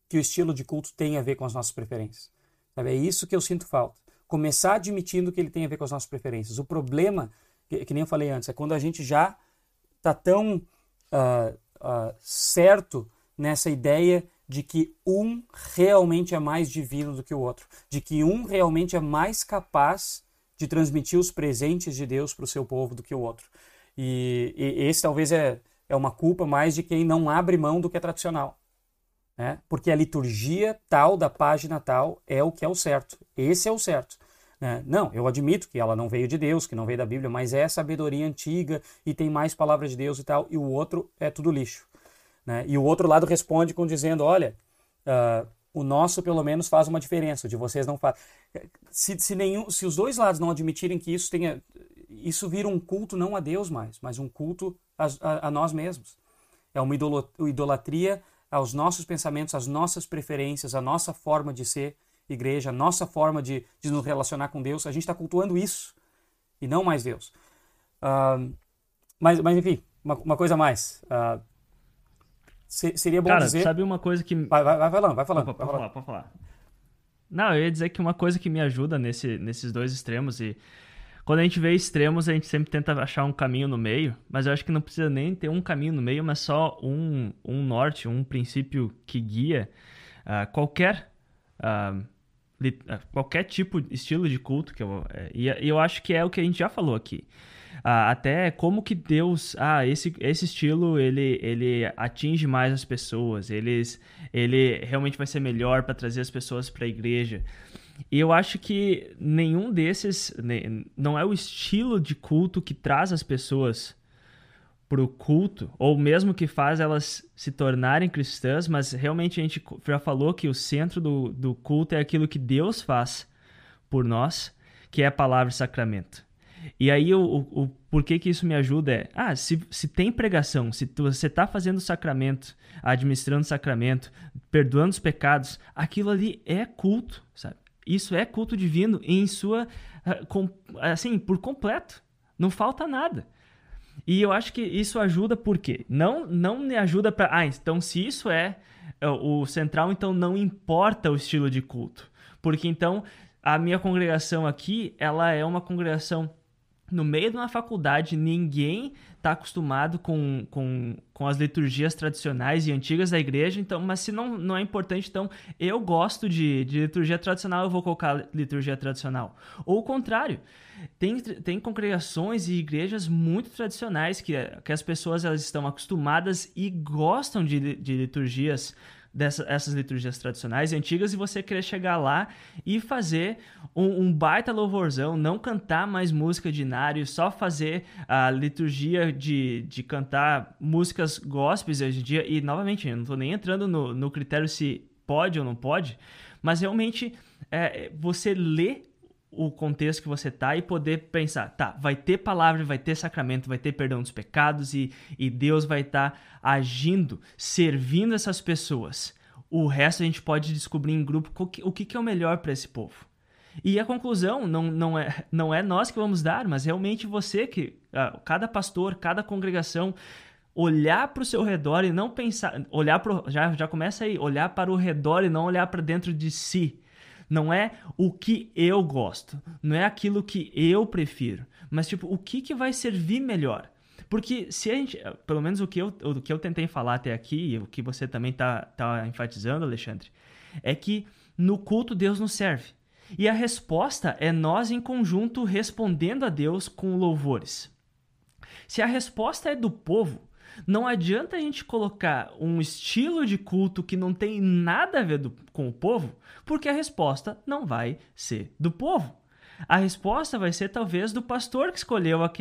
que o estilo de culto tem a ver com as nossas preferências. Sabe? É isso que eu sinto falta começar admitindo que ele tem a ver com as nossas preferências. O problema, que, que nem eu falei antes, é quando a gente já está tão uh, uh, certo nessa ideia de que um realmente é mais divino do que o outro, de que um realmente é mais capaz de transmitir os presentes de Deus para o seu povo do que o outro. E, e esse talvez é, é uma culpa mais de quem não abre mão do que é tradicional né? porque a liturgia tal da página tal é o que é o certo. Esse é o certo. Né? Não, eu admito que ela não veio de Deus, que não veio da Bíblia, mas é sabedoria antiga e tem mais palavras de Deus e tal, e o outro é tudo lixo. Né? E o outro lado responde com dizendo: olha, uh, o nosso pelo menos faz uma diferença, o de vocês não faz. Se, se, nenhum, se os dois lados não admitirem que isso tenha. Isso vira um culto não a Deus mais, mas um culto a, a, a nós mesmos. É uma idolatria aos nossos pensamentos, às nossas preferências, à nossa forma de ser igreja, a nossa forma de, de nos relacionar com Deus. A gente está cultuando isso e não mais Deus. Uh, mas, mas, enfim, uma, uma coisa mais. Uh, se, seria bom Cara, dizer. sabe uma coisa que. Vai, vai, vai falando, vai falando. Pode, pode falar, pode falar. Não, eu ia dizer que uma coisa que me ajuda nesse, nesses dois extremos e quando a gente vê extremos, a gente sempre tenta achar um caminho no meio, mas eu acho que não precisa nem ter um caminho no meio, mas só um, um norte, um princípio que guia uh, qualquer uh, qualquer tipo, estilo de culto que eu, é, e eu acho que é o que a gente já falou aqui. ah, até como que Deus, ah, esse, esse estilo ele, ele atinge mais as pessoas, eles, ele realmente vai ser melhor para trazer as pessoas para a igreja. E eu acho que nenhum desses não é o estilo de culto que traz as pessoas para o culto, ou mesmo que faz elas se tornarem cristãs, mas realmente a gente já falou que o centro do, do culto é aquilo que Deus faz por nós, que é a palavra sacramento. E aí, o, o, o porquê que isso me ajuda é: ah, se, se tem pregação, se tu, você está fazendo sacramento, administrando sacramento, perdoando os pecados, aquilo ali é culto, sabe? Isso é culto divino em sua. Ah, assim, por completo. Não falta nada. E eu acho que isso ajuda porque não não me ajuda para ah, então se isso é, é o central, então não importa o estilo de culto. Porque então a minha congregação aqui, ela é uma congregação no meio de uma faculdade, ninguém está acostumado com, com, com as liturgias tradicionais e antigas da igreja, então, mas se não, não é importante, então eu gosto de, de liturgia tradicional, eu vou colocar liturgia tradicional. Ou o contrário, tem, tem congregações e igrejas muito tradicionais que, que as pessoas elas estão acostumadas e gostam de, de liturgias dessas liturgias tradicionais e antigas e você querer chegar lá e fazer um, um, baita louvorzão, não cantar mais música de Inário, só fazer a liturgia de, de cantar músicas gospels hoje em dia. E, novamente, eu não estou nem entrando no, no critério se pode ou não pode, mas realmente é, você lê o contexto que você tá e poder pensar, tá, vai ter palavra, vai ter sacramento, vai ter perdão dos pecados e, e Deus vai estar tá agindo, servindo essas pessoas. O resto a gente pode descobrir em grupo o que, o que é o melhor para esse povo. E a conclusão não, não, é, não é nós que vamos dar, mas realmente você que, uh, cada pastor, cada congregação, olhar para o seu redor e não pensar, olhar pro, já, já começa aí, olhar para o redor e não olhar para dentro de si não é o que eu gosto, não é aquilo que eu prefiro, mas tipo, o que, que vai servir melhor? Porque se a gente, pelo menos o que eu, o que eu tentei falar até aqui, e o que você também tá, tá enfatizando, Alexandre, é que no culto Deus nos serve. E a resposta é nós em conjunto respondendo a Deus com louvores. Se a resposta é do povo, não adianta a gente colocar um estilo de culto que não tem nada a ver do, com o povo, porque a resposta não vai ser do povo. A resposta vai ser talvez do pastor que escolheu a,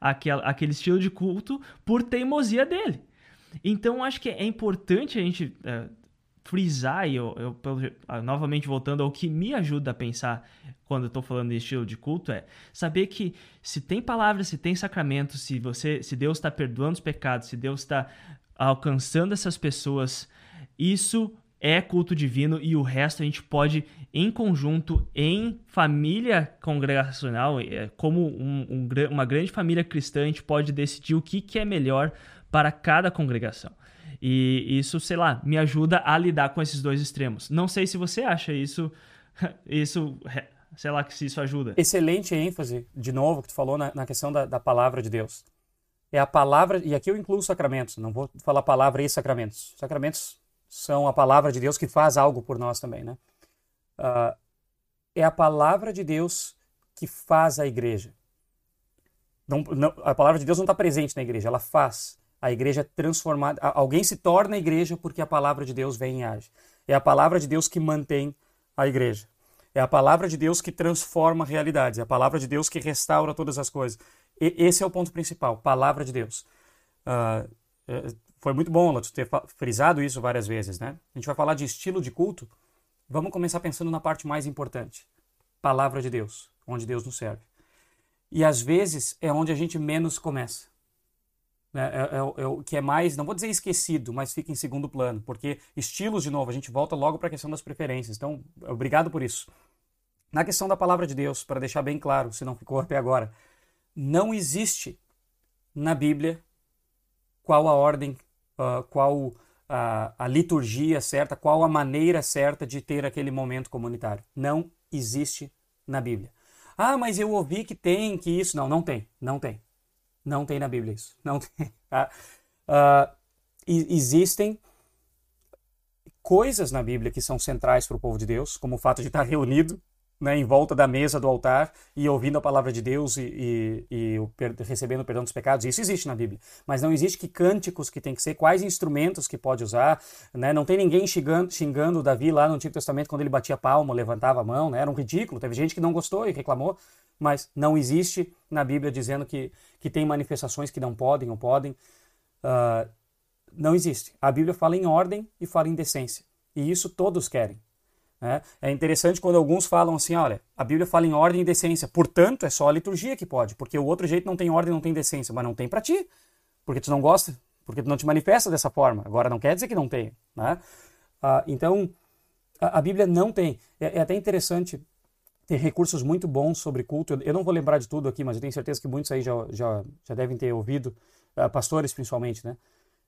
aquele, aquele estilo de culto por teimosia dele. Então acho que é importante a gente é, frisar, e eu, eu, eu, novamente voltando ao que me ajuda a pensar quando eu estou falando de estilo de culto, é saber que se tem palavras, se tem sacramento, se você, se Deus está perdoando os pecados, se Deus está alcançando essas pessoas, isso é culto divino e o resto a gente pode, em conjunto, em família congregacional, é, como um, um, uma grande família cristã, a gente pode decidir o que, que é melhor para cada congregação. E isso, sei lá, me ajuda a lidar com esses dois extremos. Não sei se você acha isso, isso sei lá, se isso ajuda. Excelente ênfase, de novo, que tu falou na, na questão da, da, palavra de Deus. É a palavra, e aqui eu incluo sacramentos, não vou falar palavra e sacramentos. Sacramentos são a palavra de Deus que faz algo por nós também, né? Uh, é a palavra de Deus que faz a igreja. Não, não, a palavra de Deus não está presente na igreja, ela faz a igreja é transformada. Alguém se torna igreja porque a palavra de Deus vem e age. É a palavra de Deus que mantém a igreja. É a palavra de Deus que transforma realidades. É a palavra de Deus que restaura todas as coisas. E, esse é o ponto principal, palavra de Deus. Uh, foi muito bom, Lato, ter frisado isso várias vezes, né? A gente vai falar de estilo de culto. Vamos começar pensando na parte mais importante. Palavra de Deus, onde Deus nos serve. E às vezes é onde a gente menos começa. Né, é, é, é, o que é mais, não vou dizer esquecido, mas fica em segundo plano, porque estilos, de novo, a gente volta logo para a questão das preferências. Então, obrigado por isso. Na questão da palavra de Deus, para deixar bem claro, se não ficou até agora, não existe na Bíblia qual a ordem, uh, qual a, a liturgia certa, qual a maneira certa de ter aquele momento comunitário. Não existe na Bíblia. Ah, mas eu ouvi que tem, que isso. Não, não tem, não tem. Não tem na Bíblia isso. Não tem. Tá? Uh, existem coisas na Bíblia que são centrais para o povo de Deus, como o fato de estar reunido, né, em volta da mesa do altar e ouvindo a palavra de Deus e, e, e o, recebendo o perdão dos pecados. Isso existe na Bíblia. Mas não existe que cânticos que tem que ser, quais instrumentos que pode usar. Né? Não tem ninguém xingando, xingando Davi lá no Antigo Testamento quando ele batia palma, levantava a mão. Né? Era um ridículo. Teve gente que não gostou e reclamou. Mas não existe na Bíblia dizendo que, que tem manifestações que não podem ou podem. Uh, não existe. A Bíblia fala em ordem e fala em decência. E isso todos querem. Né? É interessante quando alguns falam assim: olha, a Bíblia fala em ordem e decência, portanto é só a liturgia que pode, porque o outro jeito não tem ordem, não tem decência, mas não tem para ti, porque tu não gosta, porque tu não te manifesta dessa forma. Agora não quer dizer que não tem. Né? Ah, então, a, a, Bíblia não tem. É, é, até interessante, tem recursos muito bons sobre culto. Eu, não vou lembrar de tudo aqui, mas eu tenho certeza que muitos aí já, já, já devem ter ouvido, uh, pastores principalmente, né?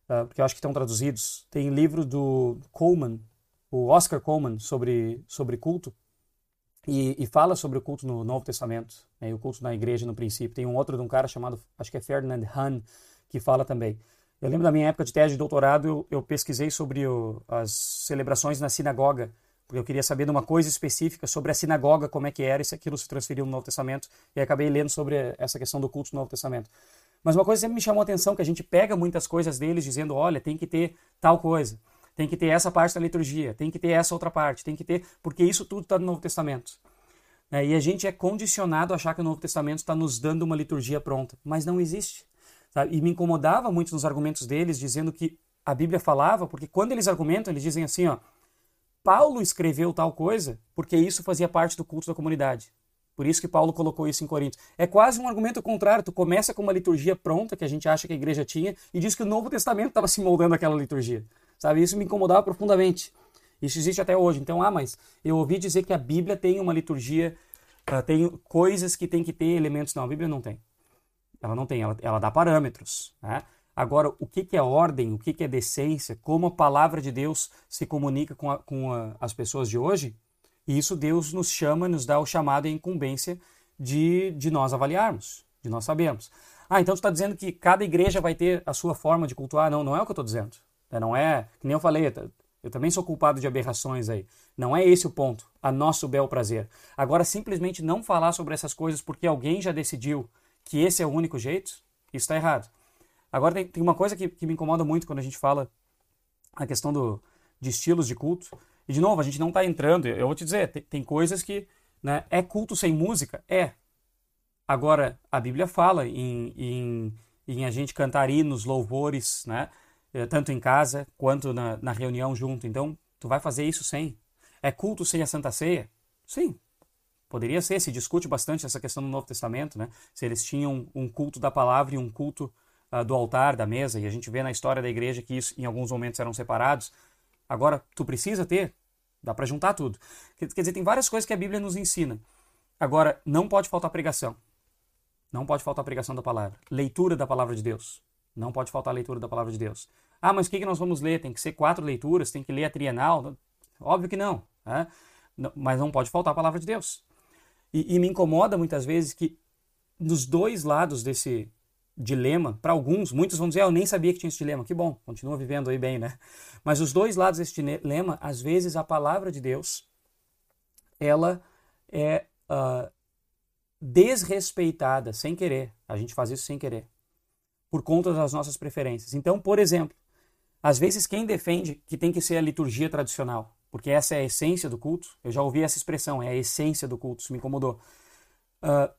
Uh, porque eu acho que estão traduzidos. Tem livro do Coleman, o Oscar Coleman sobre, sobre culto e, e, fala sobre o culto no Novo Testamento, né, o culto na igreja no princípio. Tem um outro de um cara chamado, acho que é Ferdinand Hahn, que fala também. Eu lembro da minha época de tese de doutorado, eu, eu pesquisei sobre o, as celebrações na sinagoga, porque eu queria saber de uma coisa específica sobre a sinagoga, como é que era e se aquilo se transferiu no Novo Testamento, e acabei lendo sobre essa questão do culto no Novo Testamento. Mas uma coisa sempre me chamou a atenção, que a gente pega muitas coisas deles dizendo, olha, tem que ter tal coisa tem que ter essa parte da liturgia, tem que ter essa outra parte, tem que ter, porque isso tudo está no Novo Testamento. É, e a gente é condicionado a achar que o Novo Testamento está nos dando uma liturgia pronta, mas não existe. Sabe? E me incomodava muito nos argumentos deles, dizendo que a Bíblia falava, porque quando eles argumentam, eles dizem assim, ó, Paulo escreveu tal coisa porque isso fazia parte do culto da comunidade. Por isso que Paulo colocou isso em Corinto. É quase um argumento contrário. Tu começa com uma liturgia pronta que a gente acha que a igreja tinha e diz que o Novo Testamento estava se moldando aquela liturgia. Sabe? Isso me incomodava profundamente. Isso existe até hoje. Então, ah, mas eu ouvi dizer que a Bíblia tem uma liturgia, uh, tem coisas que tem que ter elementos. Não, a Bíblia não tem. Ela não tem, ela, ela dá parâmetros. Né? Agora, o que, é ordem, o que, que é decência, como a palavra de Deus se comunica com, a, com a, as pessoas de hoje, isso Deus nos chama, nos dá o chamado e a incumbência de, de nós avaliarmos, de nós sabermos. Ah, então tu está dizendo que cada igreja vai ter a sua forma de cultuar? Não, não é o que eu estou dizendo. Né? Não é, que nem eu falei, eu também sou culpado de aberrações aí. Não é esse o ponto, a nosso bel prazer. Agora, simplesmente não falar sobre essas coisas porque alguém já decidiu que esse é o único jeito, isso está errado. Agora, tem, tem uma coisa que, que, me incomoda muito quando a gente fala a questão do, de estilos de culto. E, de novo, a gente não está entrando, eu vou te dizer, tem, tem coisas que. Né, é culto sem música? É. Agora, a Bíblia fala em, em, em a gente cantar hinos, louvores, né? Eh, tanto em casa quanto na, na reunião junto. Então, tu vai fazer isso sem. É culto sem a Santa Ceia? Sim, Poderia ser, se discute bastante essa questão no Novo Testamento, né? Se eles tinham um culto da palavra e um culto uh, do altar, da mesa, e a gente vê na história da igreja que isso em alguns momentos eram separados. Agora, tu precisa ter, dá para juntar tudo. Quer, quer dizer, tem várias coisas que a Bíblia nos ensina. Agora, não pode faltar pregação. Não pode faltar pregação da palavra. Leitura da palavra de Deus. Não pode faltar leitura da palavra de Deus. Ah, mas o que, que nós vamos ler? Tem que ser quatro leituras? Tem que ler a trienal? Óbvio que não, né? Mas não pode faltar a palavra de Deus. E, e me incomoda muitas vezes que nos dois lados desse dilema, para alguns, muitos vão dizer, ah, eu nem sabia que tinha esse dilema. Que bom, continua vivendo aí bem, né? Mas os dois lados desse dilema, às vezes a palavra de Deus, ela é uh, desrespeitada sem querer. A gente faz isso sem querer por conta das nossas preferências. Então, por exemplo, às vezes quem defende que tem que ser a liturgia tradicional, porque essa é a essência do culto, eu já ouvi essa expressão, é a essência do culto, isso me incomodou. Uh,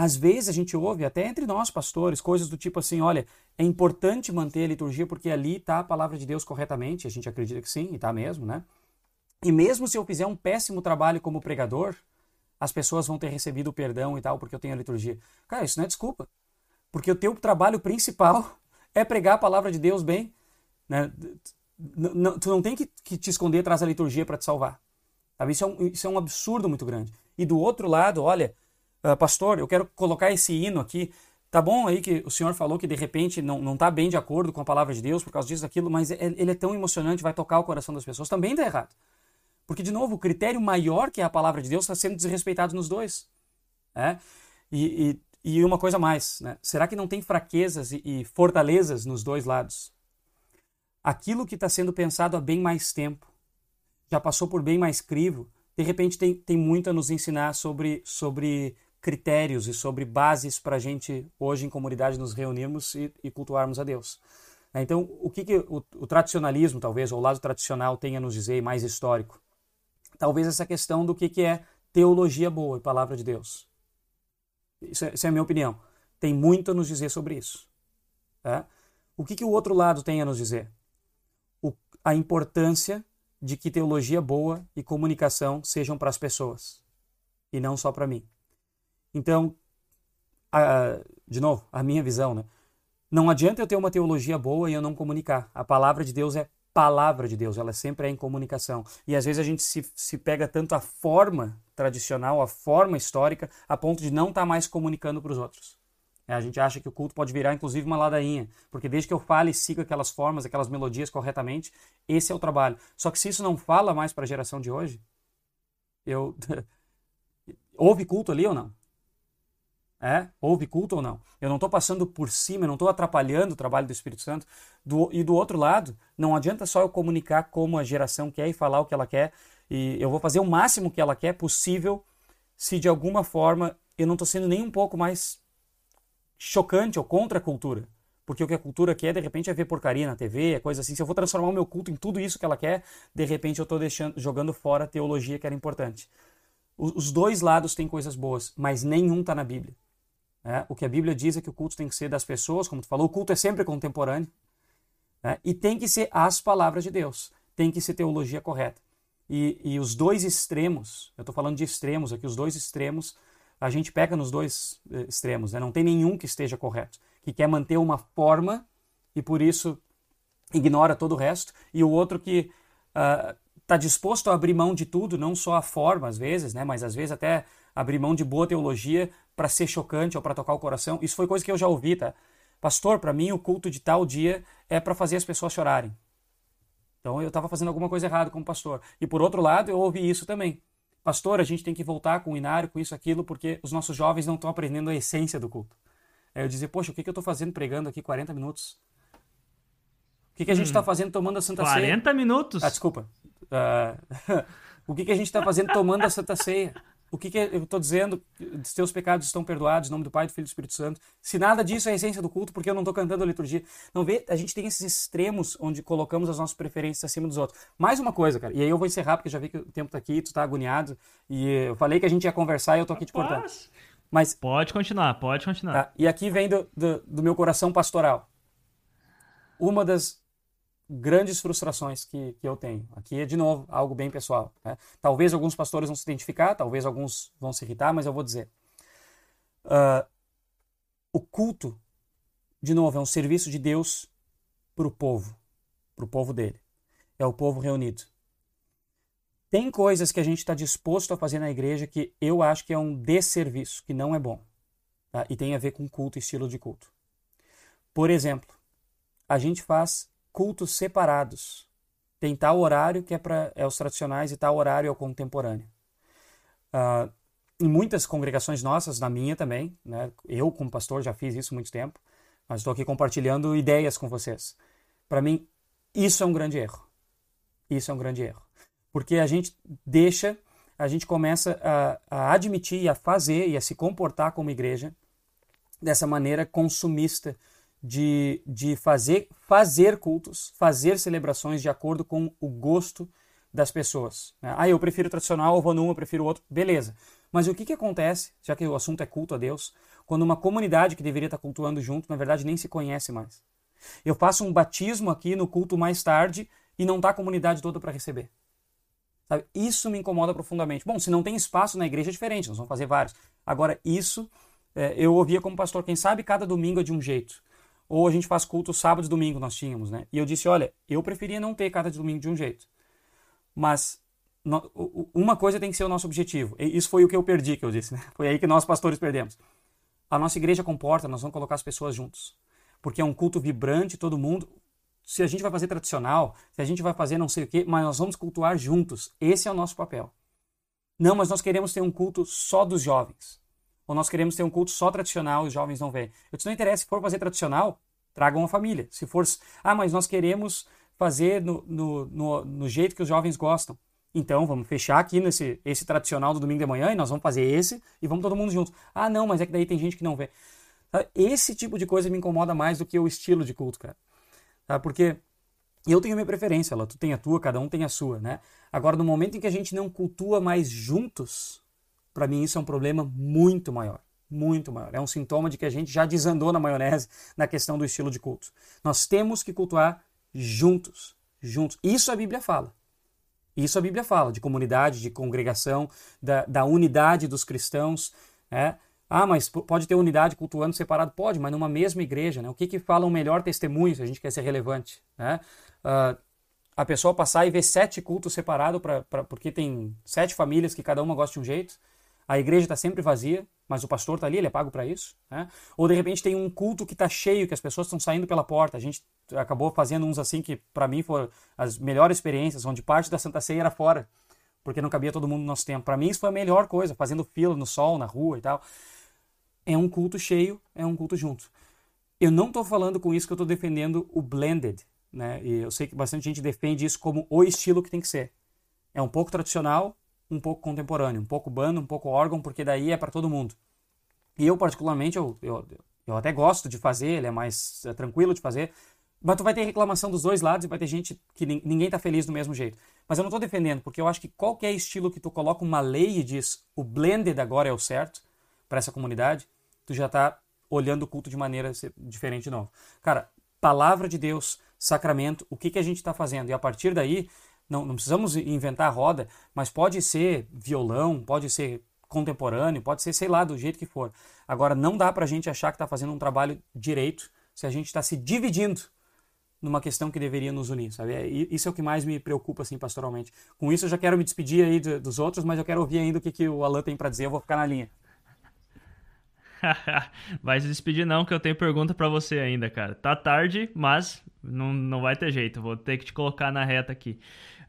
às vezes a gente ouve, até entre nós pastores, coisas do tipo assim: olha, é importante manter a liturgia porque ali está a palavra de Deus corretamente, a gente acredita que sim, e está mesmo, né? E mesmo se eu fizer um péssimo trabalho como pregador, as pessoas vão ter recebido o perdão e tal, porque eu tenho a liturgia. Cara, isso não é desculpa. Porque o teu trabalho principal é pregar a palavra de Deus bem. Né? tu não tem que, te esconder atrás da liturgia para te salvar. Isso, é um, isso é um absurdo muito grande. E do outro lado, olha, uh, pastor, eu quero colocar esse hino aqui. Tá bom aí que o senhor falou que de repente não está bem de acordo com a palavra de Deus por causa disso, daquilo, mas é, ele é tão emocionante, vai tocar o coração das pessoas. Também está errado. Porque, de novo, o critério maior que é a palavra de Deus está sendo desrespeitado nos dois. É? E, e e uma coisa mais, né? será que não tem fraquezas e, e fortalezas nos dois lados? Aquilo que está sendo pensado há bem mais tempo, já passou por bem mais crivo, de repente tem, tem muito a nos ensinar sobre, sobre critérios e sobre bases para a gente, hoje em comunidade, nos reunirmos e, e cultuarmos a Deus. Né? Então, o que, que o, o, tradicionalismo, talvez, ou o lado tradicional tenha a nos dizer, mais histórico? Talvez essa questão do que, que é teologia boa e palavra de Deus. Isso é, isso é a minha opinião. Tem muito a nos dizer sobre isso. Tá? O que, que o outro lado tem a nos dizer? O, a importância de que teologia boa e comunicação sejam para as pessoas e não só para mim. Então, a, de novo, a minha visão, né? Não adianta eu ter uma teologia boa e eu não comunicar. A palavra de Deus é palavra de Deus, ela sempre é em comunicação. E às vezes a gente se, se pega tanto a forma tradicional, a forma histórica, a ponto de não estar tá mais comunicando para os outros. É, a gente acha que o culto pode virar inclusive uma ladainha, porque desde que eu fale e siga aquelas formas, aquelas melodias corretamente, esse é o trabalho. Só que se isso não fala mais para a geração de hoje, eu houve culto ali ou não? É? Houve culto ou não? Eu não estou passando por cima, eu não estou atrapalhando o trabalho do Espírito Santo. Do, e do outro lado, não adianta só eu comunicar como a geração quer e falar o que ela quer. E eu vou fazer o máximo que ela quer possível se de alguma forma eu não estou sendo nem um pouco mais chocante ou contra a cultura. Porque o que a cultura quer, de repente, é ver porcaria na TV, é coisa assim. Se eu vou transformar o meu culto em tudo isso que ela quer, de repente eu estou jogando fora a teologia que era importante. Os dois lados têm coisas boas, mas nenhum está na Bíblia. Né? O que a Bíblia diz é que o culto tem que ser das pessoas, como tu falou, o culto é sempre contemporâneo. Né? E tem que ser as palavras de Deus, tem que ser teologia correta. E, e os dois extremos, eu estou falando de extremos aqui, os dois extremos, a gente pega nos dois eh, extremos, né? não tem nenhum que esteja correto, que quer manter uma forma e por isso ignora todo o resto, e o outro que está uh, disposto a abrir mão de tudo, não só a forma às vezes, né? mas às vezes até abrir mão de boa teologia para ser chocante ou para tocar o coração. Isso foi coisa que eu já ouvi, tá? Pastor, para mim o culto de tal dia é para fazer as pessoas chorarem. Então eu estava fazendo alguma coisa errada como pastor. E por outro lado, eu ouvi isso também. Pastor, a gente tem que voltar com o inário, com isso, aquilo, porque os nossos jovens não estão aprendendo a essência do culto. Aí eu dizer, poxa, o que, que eu estou fazendo pregando aqui 40 minutos? O que, que a gente está hum, fazendo tomando a Santa 40 Ceia? 40 minutos? Ah, desculpa. Uh, o que, que a gente está fazendo tomando a Santa Ceia? O que, que eu estou dizendo? Os teus pecados estão perdoados em nome do Pai, do Filho e do Espírito Santo. Se nada disso é a essência do culto, porque eu não estou cantando a liturgia. Não vê? A gente tem esses extremos onde colocamos as nossas preferências acima dos outros. Mais uma coisa, cara, e aí eu vou encerrar, porque já vi que o tempo está aqui, tu está agoniado, e eu falei que a gente ia conversar e eu estou aqui te cortando. Mas, pode continuar, pode continuar. Tá, e aqui vem do, do, do meu coração pastoral. Uma das grandes frustrações que, que eu tenho. Aqui é, de novo, algo bem pessoal. Né? Talvez alguns pastores vão se identificar, talvez alguns vão se irritar, mas eu vou dizer. Uh, o culto, de novo, é um serviço de Deus para o povo, para o povo dele. É o povo reunido. Tem coisas que a gente está disposto a fazer na igreja que eu acho que é um desserviço, que não é bom. Tá? E tem a ver com culto estilo de culto. Por exemplo, a gente faz cultos separados. Tem tal horário que é para é os tradicionais e tal horário é o contemporâneo. Uh, em muitas congregações nossas, na minha também, né? eu como pastor já fiz isso há muito tempo, mas estou aqui compartilhando ideias com vocês. Para mim, isso é um grande erro. Isso é um grande erro. Porque a gente deixa, a gente começa a, a admitir a fazer e a se comportar como igreja dessa maneira consumista de, de fazer, fazer cultos, fazer celebrações de acordo com o gosto das pessoas. Né? Ah, eu prefiro tradicional, eu vou num, eu prefiro outro. Beleza. Mas o que, que acontece, já que o assunto é culto a Deus, quando uma comunidade que deveria estar cultuando junto, na verdade, nem se conhece mais? Eu faço um batismo aqui no culto mais tarde e não está a comunidade toda para receber. Sabe? Isso me incomoda profundamente. Bom, se não tem espaço na igreja é diferente, nós vamos fazer vários. Agora, isso é, eu ouvia como pastor, quem sabe cada domingo é de um jeito ou a gente faz culto sábado e domingo, nós tínhamos, né? E eu disse, olha, eu preferia não ter cada domingo de um jeito. Mas uma coisa tem que ser o nosso objetivo. E isso foi o que eu perdi, que eu disse, né? Foi aí que nós pastores perdemos. A nossa igreja comporta, nós vamos colocar as pessoas juntos. Porque é um culto vibrante, todo mundo. Se a gente vai fazer tradicional, se a gente vai fazer não sei o quê, mas nós vamos cultuar juntos. Esse é o nosso papel. Não, mas nós queremos ter um culto só dos jovens ou nós queremos ter um culto só tradicional e os jovens não vêm. Eu disse, não interessa, se for fazer tradicional, tragam uma família. Se for, ah, mas nós queremos fazer no, no, no, no jeito que os jovens gostam. Então, vamos fechar aqui nesse esse tradicional do domingo de manhã e nós vamos fazer esse e vamos todo mundo junto. Ah, não, mas é que daí tem gente que não vê. Tá? Esse tipo de coisa me incomoda mais do que o estilo de culto, cara. Tá? Porque eu tenho a minha preferência, ela, tu tem a tua, cada um tem a sua, né? Agora, no momento em que a gente não cultua mais juntos, para mim isso é um problema muito maior. Muito maior. É um sintoma de que a gente já desandou na maionese na questão do estilo de culto. Nós temos que cultuar juntos. Juntos. Isso a Bíblia fala. Isso a Bíblia fala, de comunidade, de congregação, da, da unidade dos cristãos. Né? Ah, mas pode ter unidade cultuando separado? Pode, mas numa mesma igreja. Né? O que, que fala o melhor testemunho, se a gente quer ser relevante? Né? Uh, a pessoa passar e ver sete cultos separados, porque tem sete famílias que cada uma gosta de um jeito. A igreja está sempre vazia, mas o pastor está ali, ele é pago para isso. Né? Ou de repente tem um culto que está cheio, que as pessoas estão saindo pela porta. A gente acabou fazendo uns assim que para mim foram as melhores experiências, onde parte da Santa Ceia era fora, porque não cabia todo mundo no nosso tempo. Para mim isso foi a melhor coisa, fazendo fila no sol, na rua e tal. É um culto cheio, é um culto junto. Eu não estou falando com isso que eu estou defendendo o blended, né? E eu sei que bastante gente defende isso como o estilo que tem que ser. É um pouco tradicional, um pouco contemporâneo, um pouco banda, um pouco órgão, porque daí é para todo mundo. E eu particularmente eu, eu, eu até gosto de fazer, ele é mais é tranquilo de fazer, mas tu vai ter reclamação dos dois lados e vai ter gente que ninguém está feliz do mesmo jeito. Mas eu não estou defendendo, porque eu acho que qualquer estilo que tu coloca uma lei e diz o blended agora é o certo para essa comunidade, tu já está olhando o culto de maneira diferente de novo. Cara, palavra de Deus, sacramento, o que, que a gente está fazendo? E a partir daí, não, não precisamos inventar a roda, mas pode ser violão, pode ser contemporâneo, pode ser, sei lá, do jeito que for. Agora, não dá para a gente achar que está fazendo um trabalho direito se a gente está se dividindo numa questão que deveria nos unir, sabe? É, isso é o que mais me preocupa, assim, pastoralmente. Com isso, eu já quero me despedir aí dos outros, mas eu quero ouvir ainda o que, que o Alan tem para dizer, eu vou ficar na linha. vai se despedir não, que eu tenho pergunta para você ainda, cara. Tá tarde, mas não, não vai ter jeito, vou ter que te colocar na reta aqui.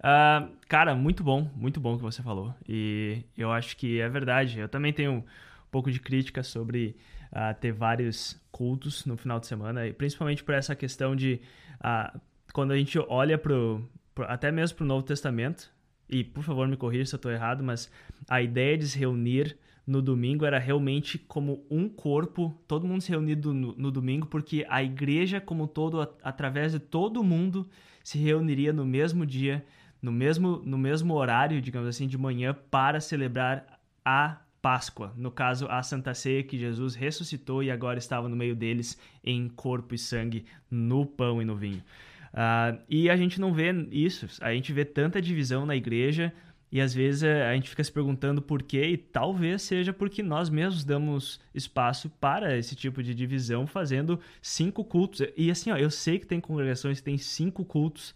Uh, cara, muito bom, muito bom que você falou. E eu acho que é verdade. Eu também tenho um pouco de crítica sobre uh, ter vários cultos no final de semana, e principalmente por essa questão de ah, quando a gente olha pro, pro até mesmo para o Novo Testamento, e por favor me corrija se eu estou errado, mas a ideia de se reunir no domingo era realmente como um corpo, todo mundo se reunido no, no domingo, porque a igreja como todo, a, através de todo mundo, se reuniria no mesmo dia, no mesmo, no mesmo horário, digamos assim, de manhã, para celebrar a Páscoa, no caso a Santa Ceia que Jesus ressuscitou e agora estava no meio deles em corpo e sangue, no pão e no vinho. Uh, e a gente não vê isso, a gente vê tanta divisão na igreja e às vezes eh, a gente fica se perguntando por quê, e talvez seja porque nós mesmos damos espaço para esse tipo de divisão, fazendo cinco cultos. E assim, ó, eu sei que tem congregações que tem cinco cultos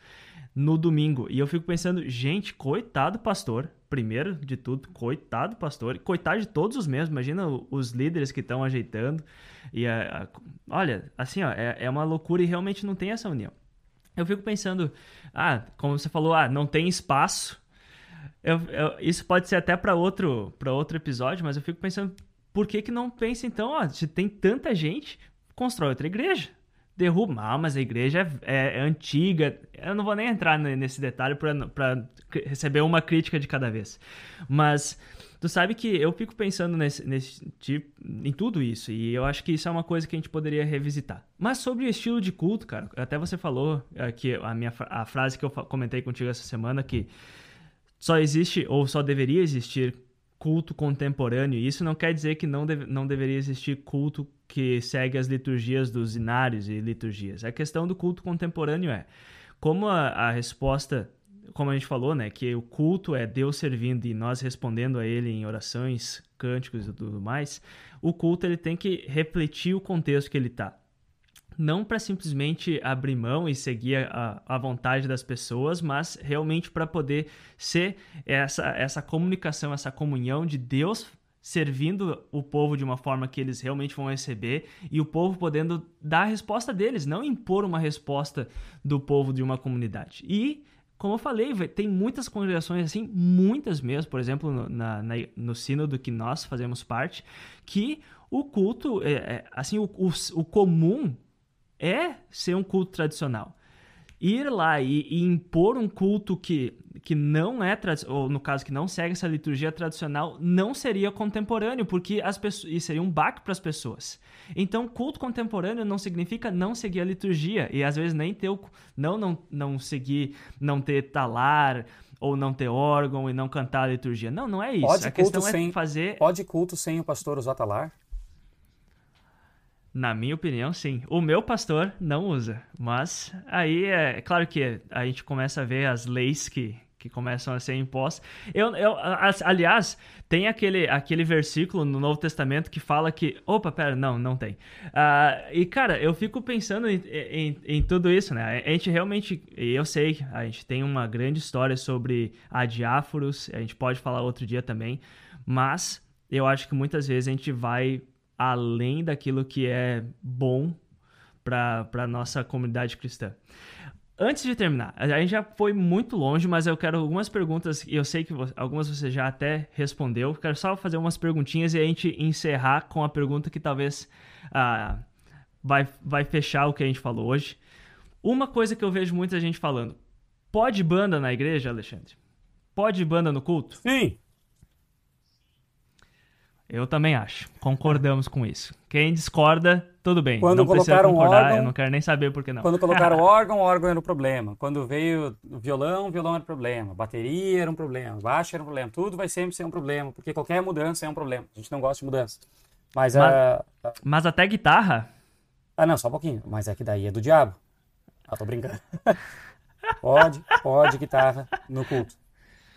no domingo, e eu fico pensando, gente, coitado pastor, primeiro de tudo, coitado pastor, coitado de todos os mesmos, imagina os líderes que estão ajeitando. E a, a, olha, assim, ó, é, é uma loucura e realmente não tem essa união. Eu fico pensando, ah, como você falou, ah, não tem espaço. Eu, eu, isso pode ser até para outro, outro episódio, mas eu fico pensando, por que, que não pensa então, ó, se tem tanta gente, constrói outra igreja derruba. Ah, mas a igreja é, é, é, antiga. Eu não vou nem entrar nesse detalhe para receber uma crítica de cada vez. Mas tu sabe que eu fico pensando nesse, nesse tipo, em tudo isso. E eu acho que isso é uma coisa que a gente poderia revisitar. Mas sobre o estilo de culto, cara, até você falou que a, minha, a frase que eu comentei contigo essa semana que só existe ou só deveria existir culto contemporâneo. Isso não quer dizer que não, deve, não deveria existir culto que segue as liturgias dos inários e liturgias. A questão do culto contemporâneo é como a, a resposta, como a gente falou, né, que o culto é Deus servindo e nós respondendo a Ele em orações, cânticos e tudo mais. O culto ele tem que refletir o contexto que ele está não para simplesmente abrir mão e seguir a, a vontade das pessoas, mas realmente para poder ser essa, essa comunicação, essa comunhão de Deus servindo o povo de uma forma que eles realmente vão receber e o povo podendo dar a resposta deles, não impor uma resposta do povo de uma comunidade. E, como eu falei, tem muitas congregações assim, muitas mesmo, por exemplo, no, na, na, no sínodo que nós fazemos parte, que o culto, é, é, assim, o, o, o comum é ser um culto tradicional. ir lá e, e, impor um culto que, que não é, ou no caso que não segue essa liturgia tradicional, não seria contemporâneo, porque as pessoas, e seria um baque para as pessoas. Então, culto contemporâneo não significa não seguir a liturgia, e às vezes nem ter o, não, não, não seguir, não ter talar, ou não ter órgão e não cantar a liturgia. Não, não é isso. Pode a questão sem, é fazer. Pode culto sem o pastor usar talar? Na minha opinião, sim. O meu pastor não usa. Mas aí é claro que a gente começa a ver as leis que, que começam a ser impostas. Eu, eu, aliás, tem aquele, aquele versículo no Novo Testamento que fala que. Opa, pera, não, não tem. Uh, e, cara, eu fico pensando em, em, em, tudo isso, né? A gente realmente. Eu sei, a gente tem uma grande história sobre a diáforos, a gente pode falar outro dia também, mas eu acho que muitas vezes a gente vai além daquilo que é bom para a nossa comunidade cristã. Antes de terminar, a gente já foi muito longe, mas eu quero algumas perguntas, e eu sei que algumas você já até respondeu. Quero só fazer umas perguntinhas e a gente encerrar com a pergunta que talvez ah, vai, vai fechar o que a gente falou hoje. Uma coisa que eu vejo muita gente falando: pode banda na igreja, Alexandre? Pode banda no culto? Sim. Eu também acho. Concordamos com isso. Quem discorda, tudo bem. Quando não colocaram concordar, órgão, eu não quero nem saber por que não. Quando colocaram órgão, órgão era o problema. Quando veio violão, violão era o problema. Bateria era um problema. Baixo era um problema. Tudo vai sempre ser um problema, porque qualquer mudança é um problema. A gente não gosta de mudança. Mas, mas, uh, mas até guitarra? Ah, não, só um pouquinho. Mas é que daí é do diabo. Ah, tô brincando. pode, pode guitarra no culto.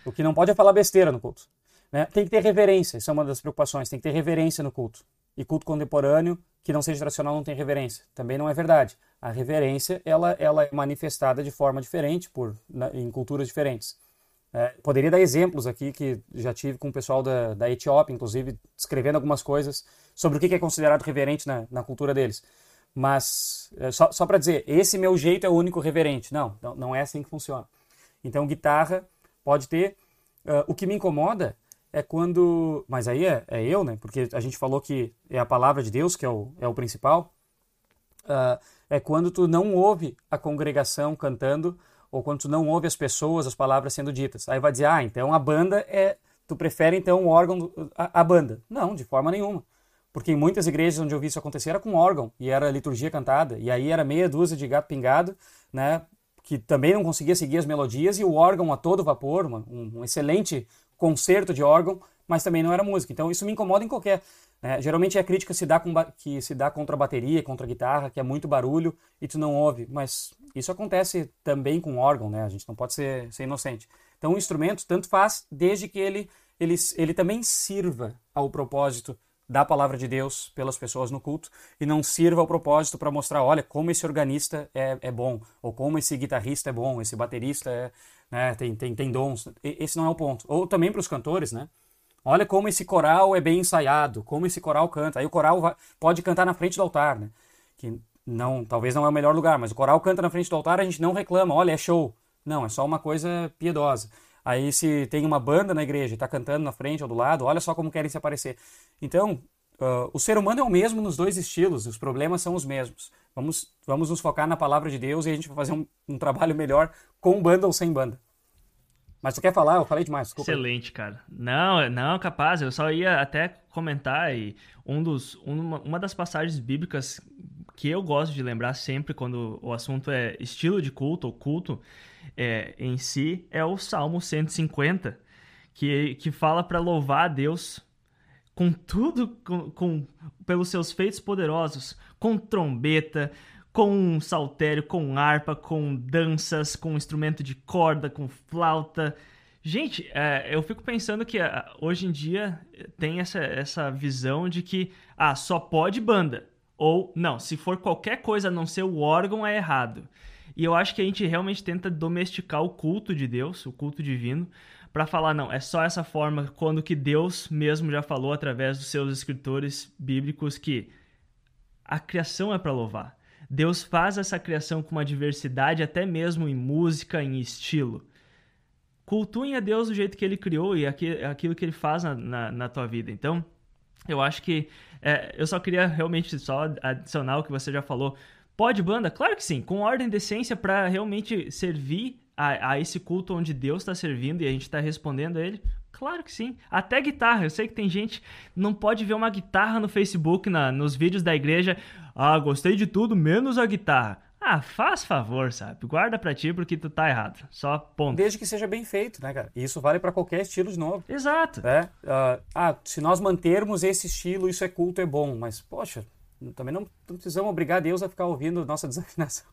O que não pode é falar besteira no culto. Né? Tem que ter reverência, isso é uma das preocupações, tem que ter reverência no culto. E culto contemporâneo que não seja tradicional não tem reverência. Também não é verdade. A reverência ela, ela é manifestada de forma diferente por, na, em culturas diferentes. É, poderia dar exemplos aqui que já tive com o pessoal da, da Etiópia, inclusive, escrevendo algumas coisas sobre o que é considerado reverente na, na cultura deles. Mas, é, só, só para dizer, esse meu jeito é o único reverente. Não, não, não é assim que funciona. Então, guitarra pode ter. Uh, o que me incomoda é quando. Mas aí é, é, eu, né? Porque a gente falou que é a palavra de Deus que é o, é o principal. Uh, é quando tu não ouve a congregação cantando ou quando tu não ouve as pessoas, as palavras sendo ditas. Aí vai dizer, ah, então a banda é. Tu prefere então o órgão, a, a banda? Não, de forma nenhuma. Porque em muitas igrejas onde eu vi isso acontecer era com órgão e era liturgia cantada. E aí era meia dúzia de gato pingado, né? Que também não conseguia seguir as melodias e o órgão a todo vapor, um, um excelente concerto de órgão, mas também não era música. Então isso me incomoda em qualquer. Né? Geralmente a crítica se dá com, que se dá contra a bateria, contra a guitarra, que é muito barulho e tu não ouve. Mas isso acontece também com órgão, né? A gente não pode ser, ser inocente. Então o instrumento tanto faz desde que ele, ele, ele também sirva ao propósito da palavra de Deus pelas pessoas no culto e não sirva ao propósito para mostrar, olha, como esse organista é, é bom, ou como esse guitarrista é bom, esse baterista é, né, tem, tem, tem dons. Esse não é o ponto. Ou também para os cantores, né? Olha como esse coral é bem ensaiado, como esse coral canta. Aí o coral vai, pode cantar na frente do altar, né? Que não, talvez não é o melhor lugar, mas o coral canta na frente do altar, a gente não reclama, olha, é show. Não, é só uma coisa piedosa. Aí se tem uma banda na igreja e está cantando na frente ou do lado, olha só como querem se aparecer. Então, uh, o ser humano é o mesmo nos dois estilos, os problemas são os mesmos. Vamos, vamos nos focar na palavra de Deus e a gente vai fazer um, um trabalho melhor com banda ou sem banda. Mas tu quer falar? Eu falei demais. Desculpa. Excelente, cara. Não, não, capaz. Eu só ia até comentar e um dos, uma, uma das passagens bíblicas que eu gosto de lembrar sempre quando o assunto é estilo de culto ou culto é, em si é o Salmo 150, que, que fala para louvar a Deus com tudo, com, com, pelos seus feitos poderosos, com trombeta, com saltério, com harpa, com danças, com instrumento de corda, com flauta. Gente, é, eu fico pensando que é, hoje em dia tem essa, essa visão de que ah, só pode banda. Ou não, se for qualquer coisa a não ser o órgão, é errado. E eu acho que a gente realmente tenta domesticar o culto de Deus, o culto divino, para falar, não, é só essa forma, quando que Deus mesmo já falou através dos seus escritores bíblicos que a criação é para louvar. Deus faz essa criação com uma diversidade, até mesmo em música, em estilo. Cultuem a Deus do jeito que ele criou e aquilo que ele faz na, na, na tua vida. Então, eu acho que. É, eu só queria realmente só adicionar o que você já falou. Pode banda? Claro que sim, com ordem e decência para realmente servir a, a, esse culto onde Deus está servindo e a gente está respondendo a ele. Claro que sim. Até guitarra. Eu sei que tem gente não pode ver uma guitarra no Facebook, na, nos vídeos da igreja. Ah, gostei de tudo, menos a guitarra. Ah, faz favor, sabe? Guarda pra ti porque tu tá errado. Só ponto. Desde que seja bem feito, né, cara? E isso vale para qualquer estilo de novo. Exato. Né? Ah, se nós mantermos esse estilo, isso é culto, é bom. Mas, poxa, também não, precisamos obrigar Deus a ficar ouvindo nossa desafinação.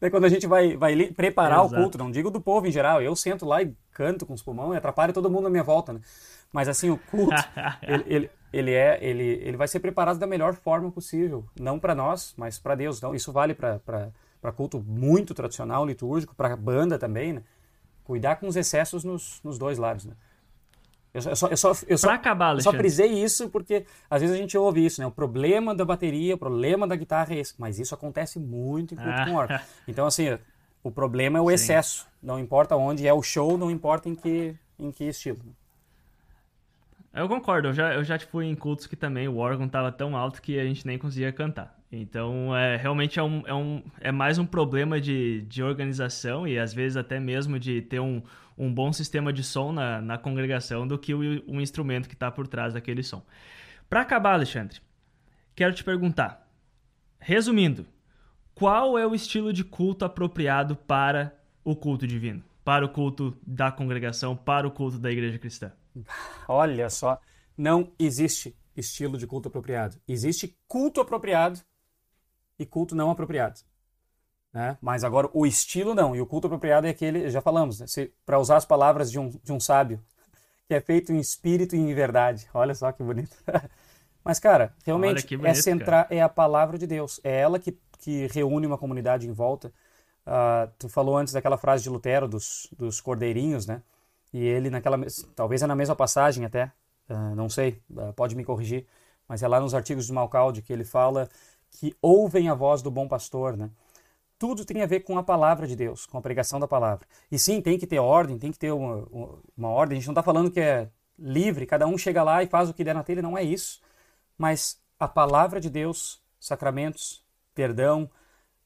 Daí quando a gente vai, vai preparar o culto, não digo do povo em geral, eu sento lá e canto com os pulmões e atrapalho todo mundo à minha volta, né? Mas assim, o culto, ele, ele, ele, é, ele, ele vai ser preparado da melhor forma possível. Não para nós, mas para Deus. Então, isso vale para culto muito tradicional, litúrgico, para banda também, né? Cuidar com os excessos nos, nos dois lados, né? Eu só, eu só, eu só, acabar, eu só frisei isso porque às vezes a gente ouve isso, né? O problema da bateria, o problema da guitarra é esse. Mas isso acontece muito em culto ah. com órgão. Então, assim, o problema é o Sim. excesso. Não importa onde é o show, não importa em que, em que estilo. Eu concordo, eu já, eu já fui em cultos que também o órgão estava tão alto que a gente nem conseguia cantar. Então, é, realmente é, um, é, um, é mais um problema de, de organização e às vezes até mesmo de ter um, um bom sistema de som na, na congregação do que o, o instrumento que está por trás daquele som. Para acabar, Alexandre, quero te perguntar, resumindo, qual é o estilo de culto apropriado para o culto divino, para o culto da congregação, para o culto da igreja cristã? Olha só, não existe estilo de culto apropriado. Existe culto apropriado e culto não apropriado. Né? Mas agora o estilo não, e o culto apropriado é aquele, já falamos, né? para usar as palavras de um, de um sábio, que é feito em espírito e em verdade. Olha só que bonito. Mas, cara, realmente bonito, é centrar, cara. é a palavra de Deus. É ela que, que reúne uma comunidade em volta. Uh, tu falou antes daquela frase de Lutero, dos, dos cordeirinhos, né? E ele naquela, talvez é na mesma passagem até, uh, não sei, uh, pode me corrigir, mas é lá nos artigos de Malcalde que ele fala que ouvem a voz do bom pastor, né? Tudo tem a ver com a palavra de Deus, com a pregação da palavra. E sim, tem que ter ordem, tem que ter uma, uma ordem. A gente não está falando que é livre, cada um chega lá e faz o que der na telha, não é isso. Mas a palavra de Deus, sacramentos, perdão,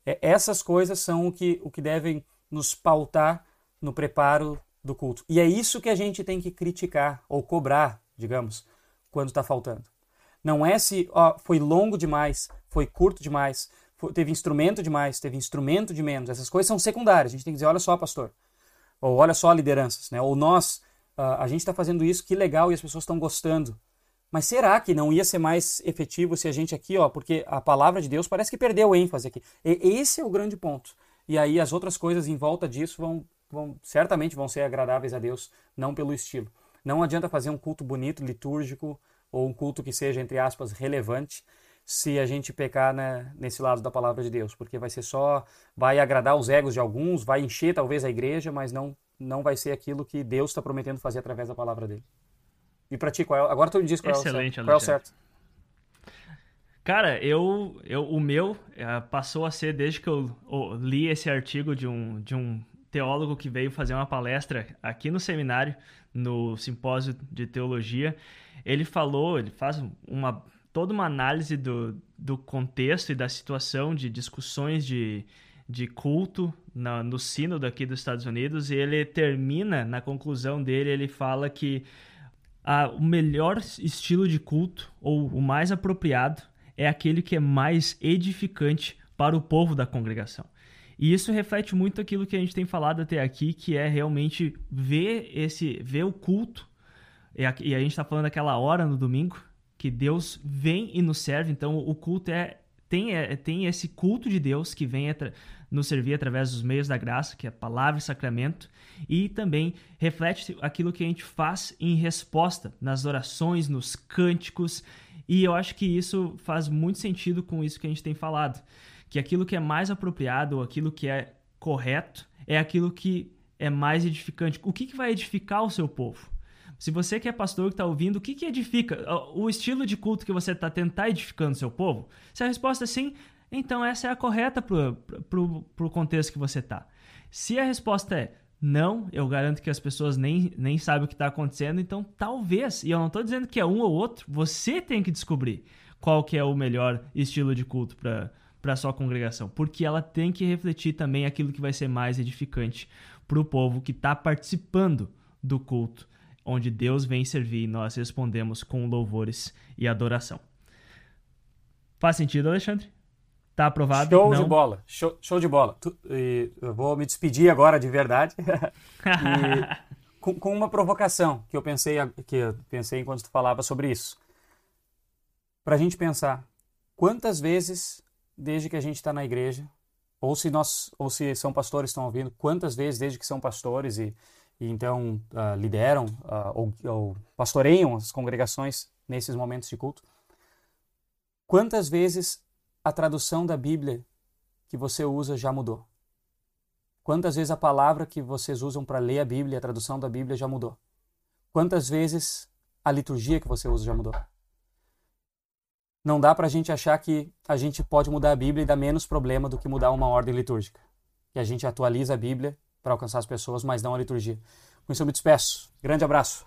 é, essas coisas são o que, o que devem nos pautar no preparo do culto. E é isso que a gente tem que criticar ou cobrar, digamos, quando está faltando. Não é se ó, foi longo demais, foi curto demais, teve instrumento demais, teve instrumento de menos. Essas coisas são secundárias. A gente tem que dizer, olha só, pastor. Ou olha só, lideranças. Né? Ou nós, uh, a gente está fazendo isso, que legal, e as pessoas estão gostando. Mas será que não ia ser mais efetivo se a gente aqui, ó, porque a palavra de Deus parece que perdeu ênfase aqui. E esse é o grande ponto. E aí as outras coisas em volta disso vão, vão certamente vão ser agradáveis a Deus, não pelo estilo. Não adianta fazer um culto bonito, litúrgico, ou um culto que seja, entre aspas, relevante, se a gente pecar né, nesse lado da palavra de Deus, porque vai ser só, vai agradar os egos de alguns, vai encher talvez a igreja, mas não, não vai ser aquilo que Deus está prometendo fazer através da palavra dele. E para ti, qual é, agora tu me diz qual Excelente, é o certo. Qual é o certo? Cara, eu, eu, o meu é, passou a ser desde que eu, eu li esse artigo de um, de um teólogo que veio fazer uma palestra aqui no seminário, no simpósio de teologia, ele falou, ele faz uma toda uma análise do, do contexto e da situação de discussões de, de culto na, no sino daqui dos Estados Unidos e ele termina, na conclusão dele, ele fala que a, o melhor estilo de culto, ou o mais apropriado, é aquele que é mais edificante para o povo da congregação. E isso reflete muito aquilo que a gente tem falado até aqui, que é realmente ver esse ver o culto e a, e a gente está falando daquela hora no domingo, que Deus vem e nos serve. Então, o culto é tem, é, tem esse culto de Deus que vem nos servir através dos meios da graça, que é palavra e sacramento, e também reflete aquilo que a gente faz em resposta nas orações, nos cânticos, e eu acho que isso faz muito sentido com isso que a gente tem falado, que aquilo que é mais apropriado, ou aquilo que é correto, é aquilo que é mais edificante. O que, que vai edificar o seu povo? Se você que é pastor que está ouvindo, o que, que edifica? O estilo de culto que você está tentando tá edificando seu povo? Se a resposta é sim, então essa é a correta para o contexto que você está. Se a resposta é não, eu garanto que as pessoas nem, nem sabem o que está acontecendo, então talvez, e eu não estou dizendo que é um ou outro, você tem que descobrir qual que é o melhor estilo de culto para para sua congregação, porque ela tem que refletir também aquilo que vai ser mais edificante para o povo que está participando do culto, onde Deus vem servir e nós respondemos com louvores e adoração. Faz sentido, Alexandre? Tá aprovado? Show Não? de bola, show, show de bola. Tu, e, eu vou me despedir agora de verdade. com, com, uma provocação que eu pensei que eu pensei enquanto tu falava sobre isso. Para a gente pensar, quantas vezes, desde que a gente está na igreja, ou se nós, ou se são pastores estão ouvindo, quantas vezes desde que são pastores e, e então uh, lideram uh, ou, ou pastoreiam as congregações nesses momentos de culto, quantas vezes a tradução da Bíblia que você usa já mudou? Quantas vezes a palavra que vocês usam para ler a Bíblia, a tradução da Bíblia já mudou? Quantas vezes a liturgia que você usa já mudou? Não dá para a gente achar que a gente pode mudar a Bíblia e dar menos problema do que mudar uma ordem litúrgica. Que a gente atualiza a Bíblia para alcançar as pessoas, mas não a liturgia. Com isso eu me despeço. Grande abraço.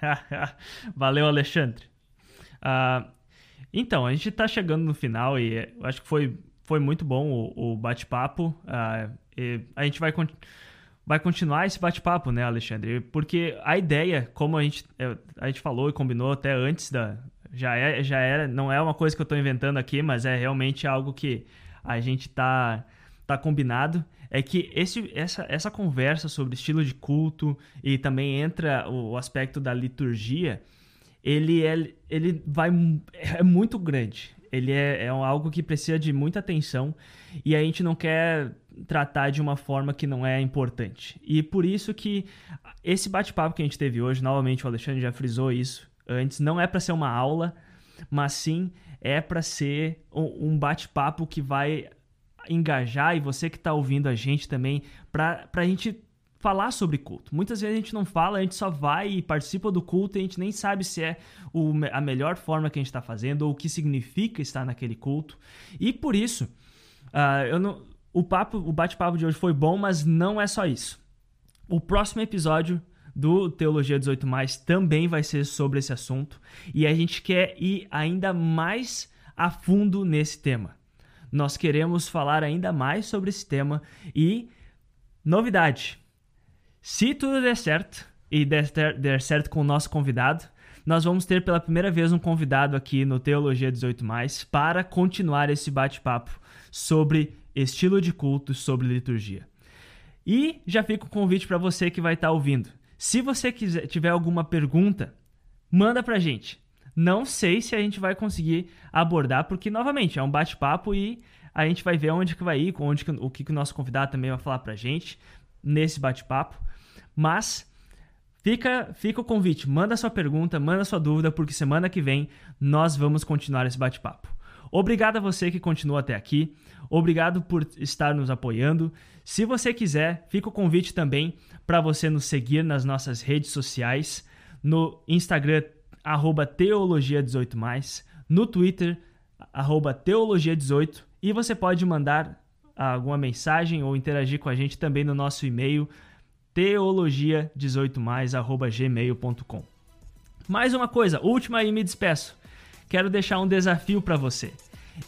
Valeu, Alexandre. Uh, então, a gente está chegando no final e acho que foi, foi muito bom o, o bate-papo. Uh, a gente vai, vai continuar esse bate-papo, né, Alexandre? Porque a ideia, como a gente, é, a gente falou e combinou até antes da. Já, é, já era, não é uma coisa que eu estou inventando aqui, mas é realmente algo que a gente está tá combinado é que esse, essa, essa conversa sobre estilo de culto e também entra o, o aspecto da liturgia, ele é, ele vai é muito grande. Ele é, é algo que precisa de muita atenção e a gente não quer tratar de uma forma que não é importante. E por isso que esse bate-papo que a gente teve hoje, novamente o Alexandre já frisou isso antes, não é para ser uma aula, mas sim é para ser um bate-papo que vai engajar e você que está ouvindo a gente também, para a gente falar sobre culto. Muitas vezes a gente não fala, a gente só vai e participa do culto e a gente nem sabe se é o, a melhor forma que a gente está fazendo ou o que significa estar naquele culto. E por isso, uh, eu não, o papo, o bate-papo de hoje foi bom, mas não é só isso. O próximo episódio do Teologia 18 Mais também vai ser sobre esse assunto e a gente quer ir ainda mais a fundo nesse tema. Nós queremos falar ainda mais sobre esse tema e novidade, se tudo der certo e der, der certo com o nosso convidado, nós vamos ter pela primeira vez um convidado aqui no Teologia 18 para continuar esse bate-papo sobre estilo de culto, sobre liturgia. E já fica o convite para você que vai estar tá ouvindo. Se você quiser, tiver alguma pergunta, manda para a gente. Não sei se a gente vai conseguir abordar, porque novamente é um bate-papo e a gente vai ver onde que vai ir, onde que, o que, que o nosso convidado também vai falar para a gente nesse bate-papo. Mas fica, fica o convite, manda sua pergunta, manda sua dúvida, porque semana que vem nós vamos continuar esse bate-papo. Obrigado a você que continua até aqui. Obrigado por estar nos apoiando. Se você quiser, fica o convite também para você nos seguir nas nossas redes sociais, no Instagram teologia18+, no Twitter teologia18 e você pode mandar alguma mensagem ou interagir com a gente também no nosso e-mail teologia18mais@gmail.com. Mais uma coisa, última e me despeço. Quero deixar um desafio para você.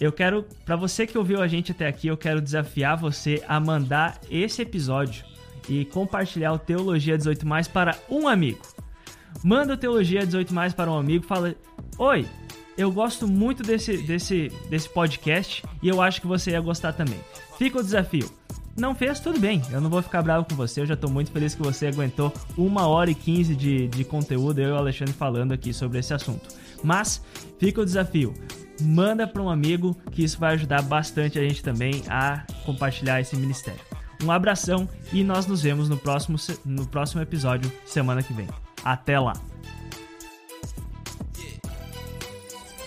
Eu quero, para você que ouviu a gente até aqui, eu quero desafiar você a mandar esse episódio e compartilhar o Teologia 18 mais para um amigo. Manda o Teologia 18 mais para um amigo, fala: "Oi, eu gosto muito desse desse desse podcast e eu acho que você ia gostar também". Fica o desafio. Não fez, tudo bem. Eu não vou ficar bravo com você. Eu já tô muito feliz que você aguentou uma hora e quinze de, de conteúdo, eu e o Alexandre falando aqui sobre esse assunto. Mas fica o desafio. Manda para um amigo que isso vai ajudar bastante a gente também a compartilhar esse ministério. Um abração e nós nos vemos no próximo, no próximo episódio semana que vem. Até lá!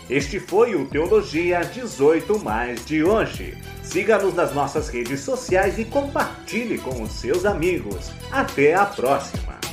Este foi o Teologia 18 Mais de hoje. Siga-nos nas nossas redes sociais e compartilhe com os seus amigos. Até a próxima!